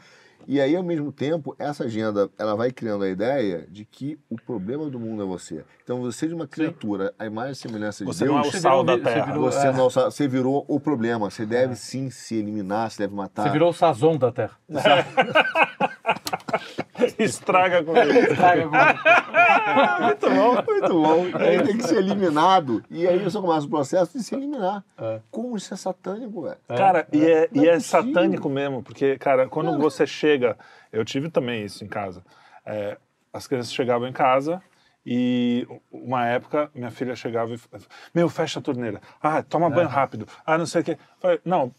E aí, ao mesmo tempo, essa agenda, ela vai criando a ideia de que o problema do mundo é você. Então, você de uma criatura, a imagem e semelhança de Você Deus... não é o Você sal da você terra. virou- Você, É. não, você virou o problema. Você deve sim se eliminar, você deve matar. Você virou o sazon da terra. Estraga comigo. Muito bom, muito bom. E aí tem que ser eliminado. E aí você começa o processo de se eliminar. É. Como isso é satânico, velho? Cara, e é, Não e é é possível. satânico mesmo, porque, cara, quando você chega. Eu tive também isso em casa. É, as crianças chegavam em casa e uma época minha filha chegava e falava: Meu, fecha a torneira. Ah, toma banho rápido. Ah, não sei o quê. Falei, não,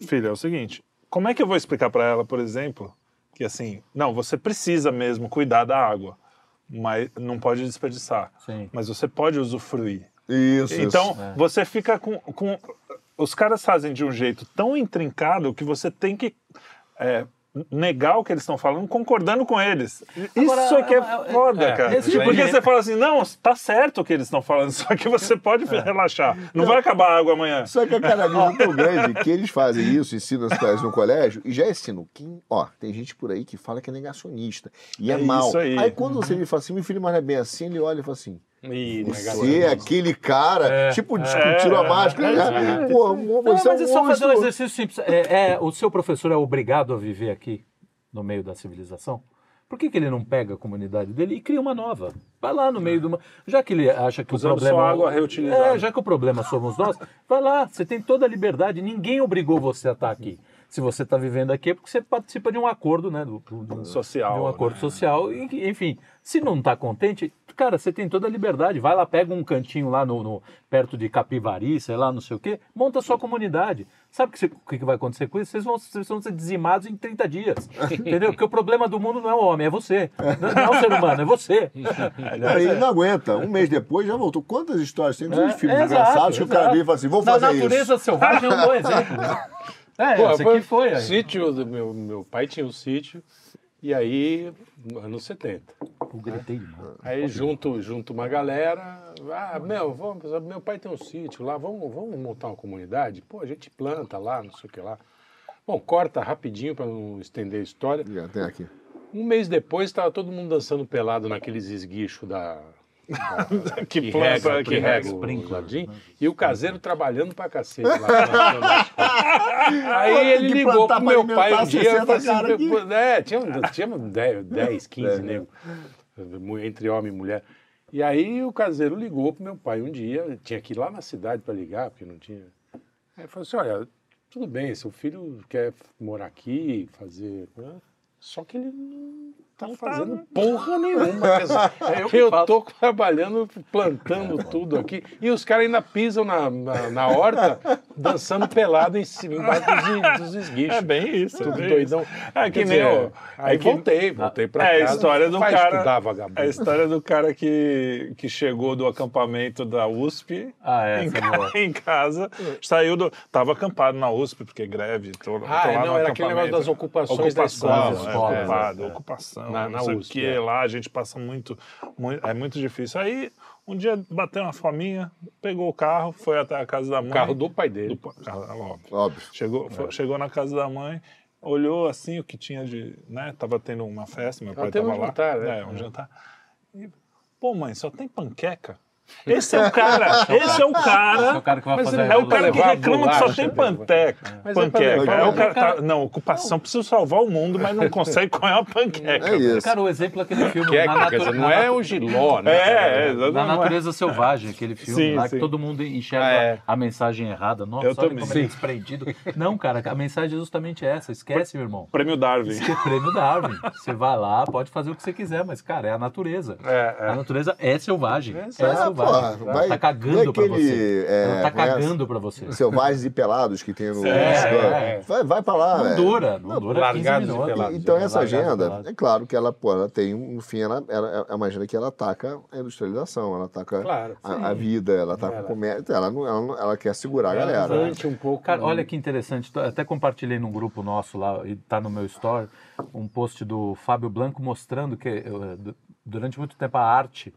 filha, é o seguinte: como é que eu vou explicar para ela, por exemplo, que assim, não, você precisa mesmo cuidar da água, mas não pode desperdiçar. Sim. Mas você pode usufruir. Isso. Então, isso. você fica com, com. Os caras fazem de um jeito tão intrincado que você tem que é, negar o que eles estão falando, concordando com eles. Agora, Isso é que é é- é- foda, é, cara. tipo Porque você fala assim, não, tá certo o que eles estão falando, só que você pode relaxar. Não, vai acabar a água amanhã. Só que a caralhinha é tão grande que eles fazem isso, ensinam as coisas no colégio e já ensinam. Quem, ó, tem gente por aí que fala que é negacionista. E é, É mal. isso aí. quando você me fala assim, meu filho, mas não é bem assim, ele olha e fala assim. Ih, Você é aquele cara, É, tipo, discutiram a máscara, né? Pô, Não, você mas é é um só fazer um exercício simples. É, é, o seu professor é obrigado a viver aqui, no meio da civilização? Por que, que ele não pega a comunidade dele e cria uma nova? Vai lá no meio de uma. Já que ele acha que Usando o problema. só água reutilizada. É, já que o problema somos nós, vai lá, você tem toda a liberdade, ninguém obrigou você a estar aqui. Se você está vivendo aqui é porque você participa de um acordo, né? Do, do- do- Social, De um acordo né? social. E, enfim, se não está contente, cara, você tem toda a liberdade. Vai lá, pega um cantinho lá no, no- perto de Capivari, sei lá, não sei o quê, monta a sua comunidade. Sabe o que, você- que que vai acontecer com isso? Vocês vão, vocês vão ser dizimados em 30 dias. Entendeu? Porque o problema do mundo não é o homem, é você. Não, não é o ser humano, é você. Aí não aguenta. Um mês depois já voltou. Quantas histórias tem? Quantos É, filmes exato, engraçados que o cara e fala assim: vou Na fazer natureza isso. selvagem é um bom exemplo. É, Pô, esse aqui foi. aí. Sítio, do meu, meu pai tinha um sítio, e aí, anos 70. Eu gritei demais. Aí junto, junto uma galera, ah, meu, vamos, meu pai tem um sítio lá, vamos, vamos montar uma comunidade? Pô, a gente planta lá, não sei o que lá. Bom, corta rapidinho para não estender a história. Já Tem aqui. Um mês depois estava todo mundo dançando pelado naqueles esguichos da. Que que planta, rega, que rega. Sprinkler. e o caseiro trabalhando pra cacete lá. Aí ele que ligou pro meu pai um dia 60 e falou assim, é, tinha, tinha 10, 10 15 É. nego, entre homem e mulher. E aí o caseiro ligou pro meu pai um dia, tinha que ir lá na cidade para ligar, porque não tinha. Aí falou assim, olha, tudo bem, seu filho quer morar aqui, fazer... né? Só que ele não tá fazendo porra nenhuma. É eu eu tô trabalhando, plantando tudo aqui. E os caras ainda pisam na, na, na horta, dançando pelado em cima, embaixo dos, dos esguichos. É bem isso. Tudo bem doidão. isso. É que nem. Aí é que- voltei, voltei pra É a casa. história do cara. estudar, vagabundo. É a história do cara que, que chegou do acampamento da USP Ah, é, em, é ca- em casa, saiu do. Tava acampado na USP, porque greve. Tô, tô Ah, lá não, no era aquele negócio das ocupações da Ocupação, escola. Das escolas, é, ocupado, é. ocupação. Na- na não sei o USP, que, é. lá a gente passa muito, muito. É muito difícil. Aí, um dia bateu uma fominha, pegou o carro, foi até a casa da mãe. O carro do pai dele. do carro, é óbvio. Óbvio. Chegou, foi- chegou na casa da mãe, olhou assim o que tinha de. né? Tava tendo uma festa, meu pai teve tava um lá. jantar, né? É, um jantar. E, Pô, mãe, só tem panqueca? Esse é o cara, esse é o Esse é o cara. cara que vai fazer É o cara que reclama que só tem panteca. É pra panqueca. É o cara, Cara- tá- não, ocupação, precisa salvar o mundo, mas não consegue comer uma panqueca. É isso. Cara, o exemplo é aquele filme. Que é, na quer dizer, natu- não na é o giló, né? É, é, Na natureza selvagem, aquele filme Sim, lá sim. que todo mundo enxerga É. a mensagem errada. Nossa, Eu olha também. como é desprendido. Não, cara, a mensagem é justamente essa. Esquece, meu irmão. Prêmio Darwin. Isso é prêmio Darwin. Você vai lá, pode fazer o que você quiser, mas, cara, é a natureza. É, é. A natureza é selvagem. É, Exato. Selvagem. pô, Ela vai- tá cagando pra aquele, você. é, Ela tá é essa? cagando pra você. Selvagens e pelados que tem no. É, é. Vai, vai pra lá. Não dura, não dura 15 largados e pelados. Então essa Largados e agenda, é claro que ela, pô, ela tem, um- no fim, ela, ela é uma agenda que ela ataca a industrialização, ela ataca Claro, a, a vida, ela ataca Ela- o comércio, ela, não, ela, não- ela quer segurar a galera. Durante um pouco. Cara, olha que interessante. Até compartilhei num grupo nosso lá, e tá no meu story, um post do Fábio Blanco mostrando que eh, du- durante muito tempo a arte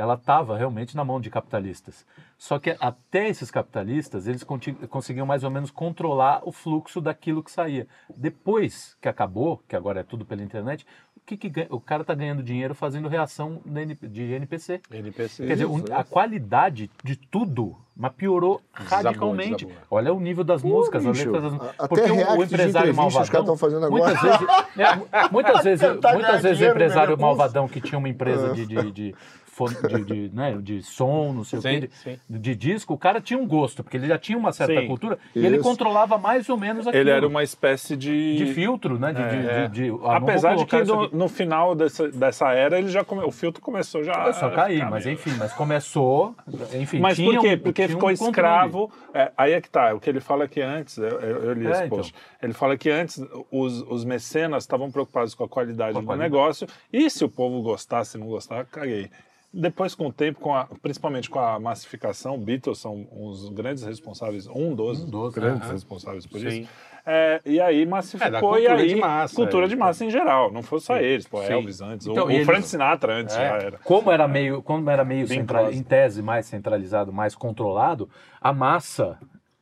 ela estava realmente na mão de capitalistas. Só que até esses capitalistas, eles conseguiam mais ou menos controlar o fluxo daquilo que saía. Depois que acabou, que agora é tudo pela internet, o, que que o cara está ganhando dinheiro fazendo reação de NPC. NPC. Quer dizer, um- a qualidade de tudo mas piorou radicalmente. desabou. Olha o nível das músicas, as letras das Porque o- o empresário os malvadão. tão fazendo agora. Muitas vezes, é, muitas vezes, muitas vezes o empresário malvadão que tinha uma empresa de, de, de, de, de, né, de som, não sei o Sim, quê, sim. de, de disco, o cara tinha um gosto, porque ele já tinha uma certa Sim. cultura e ele Isso. controlava mais ou menos aquilo. Ele era uma espécie de. de filtro, né? De, de- É. de- ah, Apesar de que isso no, no final dessa, dessa era ele já come- o filtro começou já Começou a cair, ficar mas meio- enfim, mas começou, enfim, Mas por quê? um- Porque um ficou controle. escravo. É, aí é que tá. O que ele fala que antes, eu, eu- eu li É, esse então. post. Ele fala que antes os, os mecenas estavam preocupados com a qualidade Com a do qualidade. negócio e se o povo gostasse, não gostar, caguei. Depois, com o tempo, com a- principalmente com a massificação, Beatles são os grandes responsáveis, um dos, Um dos, grandes aham. responsáveis por Sim. isso. É, e aí É, da massificou cultura e aí de massa, cultura é. de massa em geral, não foi só eles, pô, Sim. Elvis antes, Então, o, e o eles- Frank Sinatra antes já É, era. Como era meio, como era meio Bing centra- Crosby. em tese mais centralizado, mais controlado, a massa,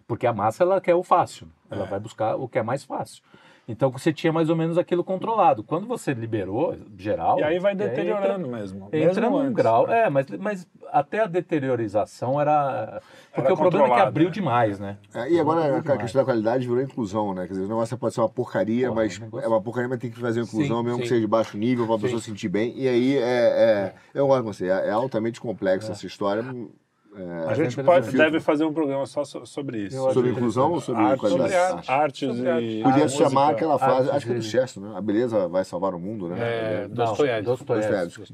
porque a massa ela quer o fácil, ela vai buscar o que é mais fácil. Então você tinha mais ou menos aquilo controlado. Quando você liberou geral, E aí vai entra- deteriorando mesmo. Entra mesmo num antes. grau, é, mas, mas até a deteriorização era. Porque Era o problema é que abriu né? demais, né? É, e agora a demais. questão da qualidade virou inclusão, né? Quer dizer, o negócio pode ser uma porcaria, Porra, mas negócio- é uma porcaria, mas tem que fazer inclusão, Sim, mesmo sim. que seja de baixo nível, para a pessoa se sentir bem. E aí é, é eu gosto de você, é, é altamente complexo essa história. A gente pode, deve fazer um programa só so- sobre isso. Eu Sobre inclusão ou sobre Artes, qualidade? sobre de arte. artes Sobre e. arte. Podia a se chamar música. aquela frase, acho que é do Chesterton, né? A beleza vai salvar o mundo, né? É, Não, Dostoiévski.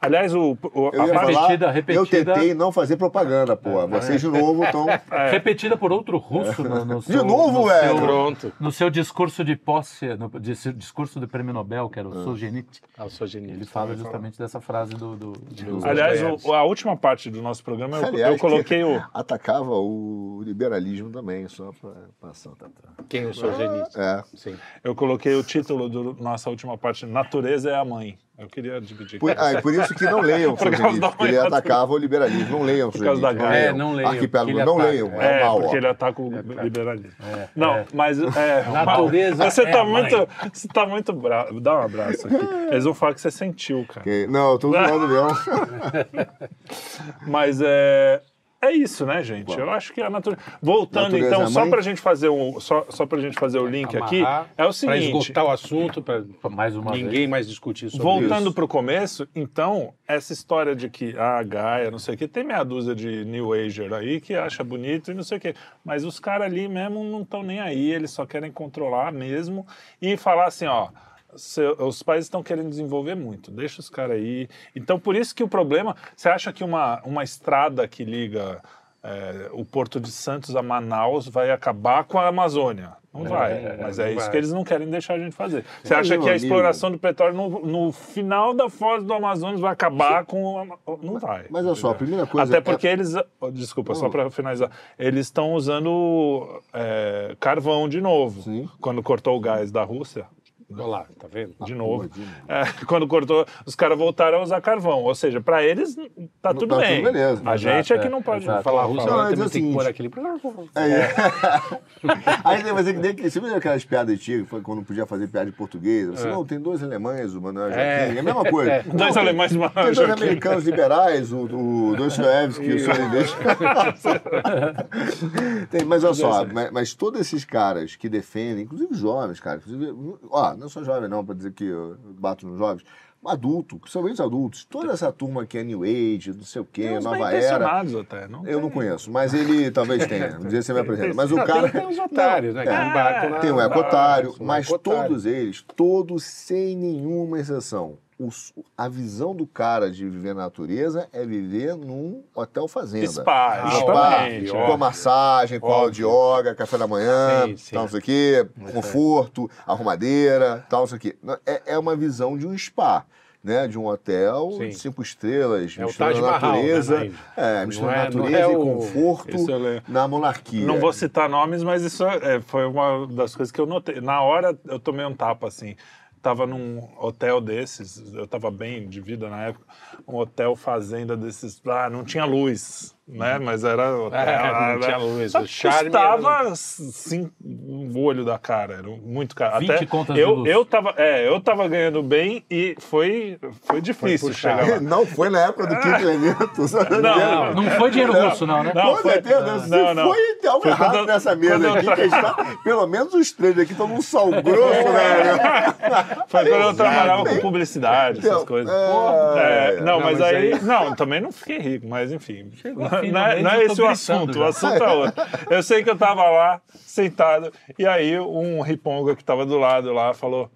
Aliás, o, o- Eu a ia parte- falar, Repetida, repetida. eu tentei não fazer propaganda, pô. Vocês de novo estão... Repetida por outro russo no, no De seu, novo, no velho? seu- Pronto. no seu discurso de posse, no dis- discurso do prêmio Nobel, que era o Solzhenitsyn, Ah, sou genial. ele fala justamente dessa frase do... do, do- Aliás, o- a última parte do nosso programa eu, Aliás, eu coloquei o. Atacava o liberalismo também, só para passar. Tá, tá. Quem eu sou genial. É. Sim. Eu coloquei o título da nossa última parte, Natureza é a Mãe. Eu queria dividir. Por, ah, e por isso que não leiam Por causa Solzhenitsyn, da porque ele atacava o liberalismo. Não leiam Por causa da Gaia. É, não leiam, Arquipélago, não ataca. leiam. É, É, mal, porque ó. ele ataca o liberalismo. Não, mas é. Natureza Você é tá muito. Você tá muito bravo. Dá um abraço aqui. Eles vão falar que você sentiu, cara. Que- Não, eu tô zoando mesmo. Mas é. É isso, né, gente? Eu acho que a natureza. Voltando, Natureza então, é só pra gente fazer o. Só, só pra gente fazer o link aqui, Amarrar, é o Para seguinte. esgotar o assunto, para Mais uma ninguém vez. mais discutir sobre Voltando para o começo, então, essa história de que a Gaia, não sei o que, tem meia dúzia de New Ager aí que acha bonito e não sei o que. Mas os caras ali mesmo não estão nem aí, eles só querem controlar mesmo e falar assim, ó. Seu- os países estão querendo desenvolver muito, deixa os caras aí. Então, por isso que o problema. Você acha que uma, uma estrada que liga é, o Porto de Santos a Manaus vai acabar com a Amazônia? Não vai, mas é isso vai. que eles não querem deixar a gente fazer. Você acha que a amigo- exploração do petróleo no, no final da foz do Amazonas vai acabar com. a- Não vai. Mas olha só, a primeira coisa. Até é- porque eles. Desculpa, só para finalizar. Eles estão usando é, carvão de novo. Sim. Quando cortou o gás da Rússia. Olha lá, tá vendo? De novo. É, quando cortou, os caras voltaram a usar carvão. Ou seja, para eles tá tudo tá bem. tudo beleza. A gente é que não pode exato. falar. Rússia Não, mas é o tem que pôr seguinte. aquele... É. Aí tem- é que nem que- você viu aquelas piadas antigas, foi quando podia fazer piada de português? Você, É. não, tem dois alemães, o Manuel Joaquim, É. é a mesma coisa. É. Não, Dois tem- alemães de Tem dois americanos liberais, o, o Dostoiévski e o Solinvest. Tem, mas olha só, mas, mas todos esses caras que defendem, inclusive jovens, cara, inclusive, ó, não sou jovem não, para dizer que eu bato nos jovens, adulto, principalmente adultos, toda essa turma que é New Age, não sei o quê, Tem Nova Era. até. Não Eu não tem- conheço, mas ele talvez tenha. Um dia você me apresenta. Mas o Não, cara. tem, tem os otários, né? Que é. Tem um ecotário, mas todos eles, todos sem nenhuma exceção. A visão do cara de viver na natureza é viver num hotel fazenda. Spa, Spa, com ó. massagem, com aula de yoga, café da manhã, Sim, sim. tal, não sei o quê, conforto, arrumadeira, tal, não sei o quê. É, é uma visão de um spa. Né, de um hotel Sim. de cinco estrelas, É misturando a Mahal, né, natureza, na Índia. é, misturando é- natureza é e o- conforto Isso lembro. na monarquia. Não vou citar nomes, mas isso é, foi uma das coisas que eu notei. Na hora eu tomei um tapa assim. Tava num hotel desses, eu tava bem de vida na época, um hotel fazenda desses. Ah, não tinha luz, né? Mas era hotel. É, não tinha luz, o charme custava sim, um olho da cara, era muito caro. 20 Até contas de eu, luz. eu tava, é, eu tava ganhando bem e foi, foi difícil puxado. chegar lá. Não foi na época do quinto elemento. só Não, não, Não foi dinheiro russo, não, né? Não, Com foi- certeza, se não, não. foi algo Foi errado quando nessa mesa aqui, tra- que a gente tá, pelo menos os três aqui estão num sal grosso, né? Foi quando eu trabalhava com publicidade, essas Então, coisas. é, É, não, Não, mas, aí- Não, também não fiquei rico, mas enfim. Chegou Não, é, não é esse o assunto, já. o assunto é outro. Eu sei que eu tava lá, sentado, e aí um riponga que tava do lado lá falou.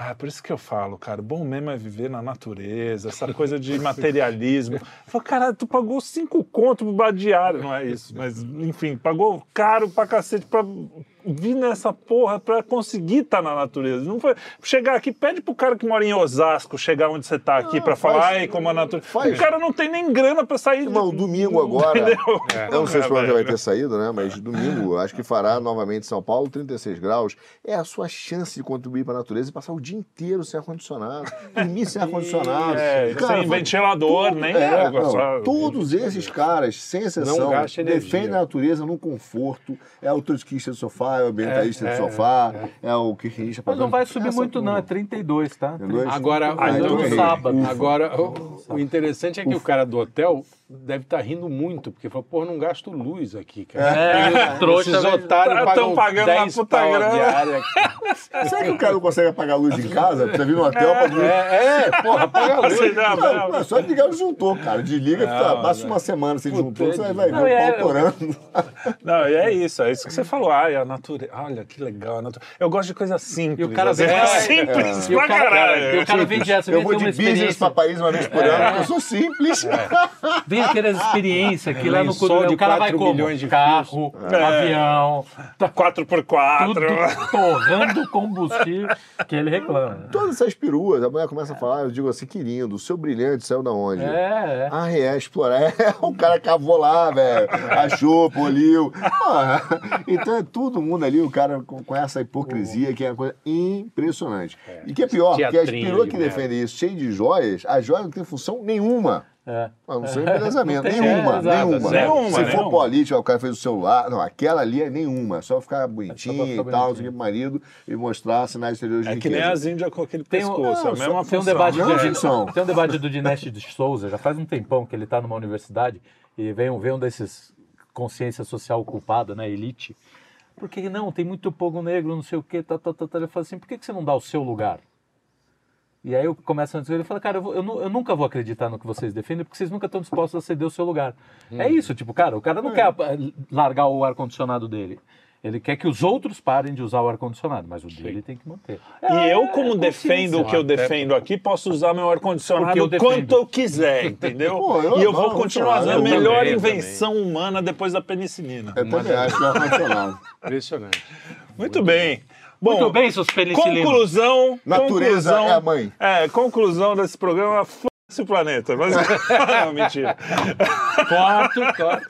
Ah, por isso que eu falo, cara, bom mesmo é viver na natureza, essa coisa de materialismo. Eu falei, cara, tu pagou cinco conto pro bar diário, não é isso, mas enfim, pagou caro pra cacete pra vir nessa porra pra conseguir estar na natureza. Não foi chegar aqui, pede pro cara que mora em Osasco chegar onde você tá aqui pra faz- falar, ai, como a natureza. faz. O cara não tem nem grana pra sair. Irmão, domingo agora. Entendeu? Eu não sei se o programa já vai ter saído, né? Mas domingo, acho que fará novamente São Paulo, 36 graus. É a sua chance de contribuir para a natureza e passar o dia inteiro sem ar-condicionado, dormir sem ar-condicionado. É, Cara, sem ventilador, nem É, água. não, só... Todos esses caras, sem exceção, Não defendem a natureza no conforto. É o trotskista do sofá, é o ambientalista É, do é, sofá, é, o kirchnerista Mas não vai subir Essa muito, não. É turma. 32, tá? Entendeu? Agora, Ah, então sábado. agora o, o interessante é que o cara do hotel deve estar rindo muito, porque falou, pô, não gasto luz aqui, cara. É, trouxa, Esses otários Tá- pagam pagando uma 10 puta pau a grana. diária. Será que o cara não consegue apagar a luz em casa? Precisa vir no hotel pra dormir. É, é, porra, paga a luz. Você Não, é só ligar o disjuntor, cara. Desliga, fica, Não, passa não. uma semana sem Puta, disjuntor, você é vai ver Não, o é, pau torando. Não, e é isso, é isso que você falou. Ai, a natureza. Olha que legal. Eu gosto de coisa simples. E o cara vem- é é, simples o pra cara, caralho. e o cara vem de essa, Eu vem vou de business pra país uma vez por ano, porque eu sou simples. Vem aquelas experiências que lá no de o cara vai 4 como? milhões de Carro, É. avião, tá 4x4. tudo torrando combustível que ele reclama. Todas essas peruas, a mulher começa a falar, eu digo assim, que lindo, o seu brilhante saiu da onde? É, é. Ah, é, explorar. É, o cara cavou lá, velho. Achou, poliu. Ah, então é todo mundo ali, o cara com, com essa hipocrisia, que é uma coisa impressionante. E que é pior, porque as peruas que defendem isso, cheio de joias, as joias não têm função nenhuma. É. Não ser embelezamento. Não tem, nenhuma, é, exato, nenhuma. nenhuma, Se for política, o cara fez o celular. Não, aquela ali é nenhuma. É só ficar bonitinho ficar e tal, não sei o marido e mostrar sinais exteriores de É que nem riqueza. as índias com aquele Tem um- pescoço. é a não, mesma Tem um debate, Não, do, ficção. tem um debate do Dinesh de Souza, já faz um tempão que ele está numa universidade e vem, um- vem um desses consciência social culpada, né, elite. Por que não? Tem muito povo negro, não sei o quê, tá, tá, tá, tá. Ele fala assim, por que, que você não dá o seu lugar? E aí eu começo a dizer, ele fala, cara, eu, vou- eu nu- eu nunca vou acreditar no que vocês defendem, porque vocês nunca estão dispostos a ceder o seu lugar. É isso, tipo, cara, o cara não quer eh, largar o ar-condicionado dele. Ele quer que os outros parem de usar o ar-condicionado, mas o dele tem que manter. E eu, como É, defendo o que eu defendo aqui, posso usar meu ar-condicionado eu quanto eu quiser, entendeu? Pô, eu e eu vou continuar usando a melhor também, invenção humana depois da penicilina. Eu também acho que é ar-condicionado. Impressionante. Muito bem. Bom, Muito bem, seus penicilinos. conclusão. Natureza conclusão, é a mãe. É, conclusão desse programa. F***se o planeta. Mas... Não, mentira. Corto, corto.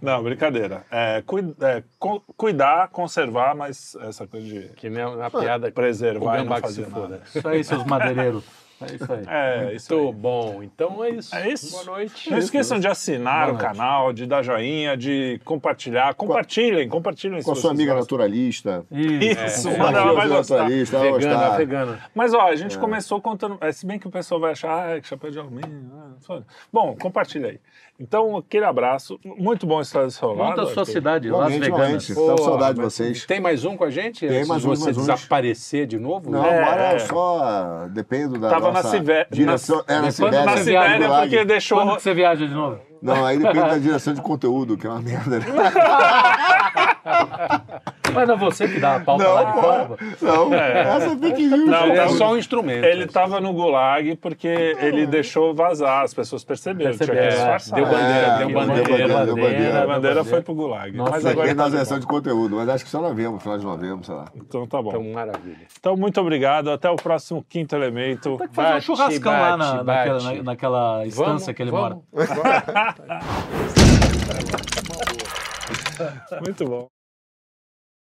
Não, brincadeira. É, é, co- cuidar, conservar, mas essa coisa de Que nem a piada preservar e não fazer se nada. foda. Isso aí, seus madeireiros. É isso aí. É, isso Muito aí. bom. Então é isso. É isso. Boa noite. Não esqueçam de assinar o canal, de dar joinha, de compartilhar. Compartilhem, compartilhem. Com a sua amiga gostam. naturalista. Isso, É, mano, ela vai gostar. naturalista, ela Vegana, gostar. vegana. Mas ó, a gente começou contando. é, Se bem que o pessoal vai achar, ah, que chapéu de alumínio. ah. Bom, compartilha aí. Então, aquele abraço. Muito bom estar seu lado. Monta a sua cidade, Las. Tava Pô, saudade de vocês. Tem mais um com a gente? Tem mais uns, você desaparecer de novo? Não, É, agora é. só dependo da Tava na nossa Sivé- direção. na- é, na Quando Sibéria. Na Você Sibéria, porque deixou. Quando você viaja de novo? Não, aí depende da direção de conteúdo, que é uma merda. né? Mas não é você que dá a pauta Não, lá de pô. fora? Não, essa é fake news. Não, é tá- só um instrumento. Ele tava no gulag porque ele deixou vazar, as pessoas perceberam. Tinha que Perceberam, é. Deu bandeira, É, deu deu bandeira. bandeira, deu A bandeira. bandeira foi pro gulag. Nossa, Mas agora tá da de direção volta. de conteúdo, mas acho que só novembro, final de novembro, sei lá. Então tá bom. Então, maravilha. Então, muito obrigado. Até o próximo quinto elemento. Tem que fazer um Bate, churrascão lá na, bate, naquela, na- naquela estância que ele mora. Muito bom.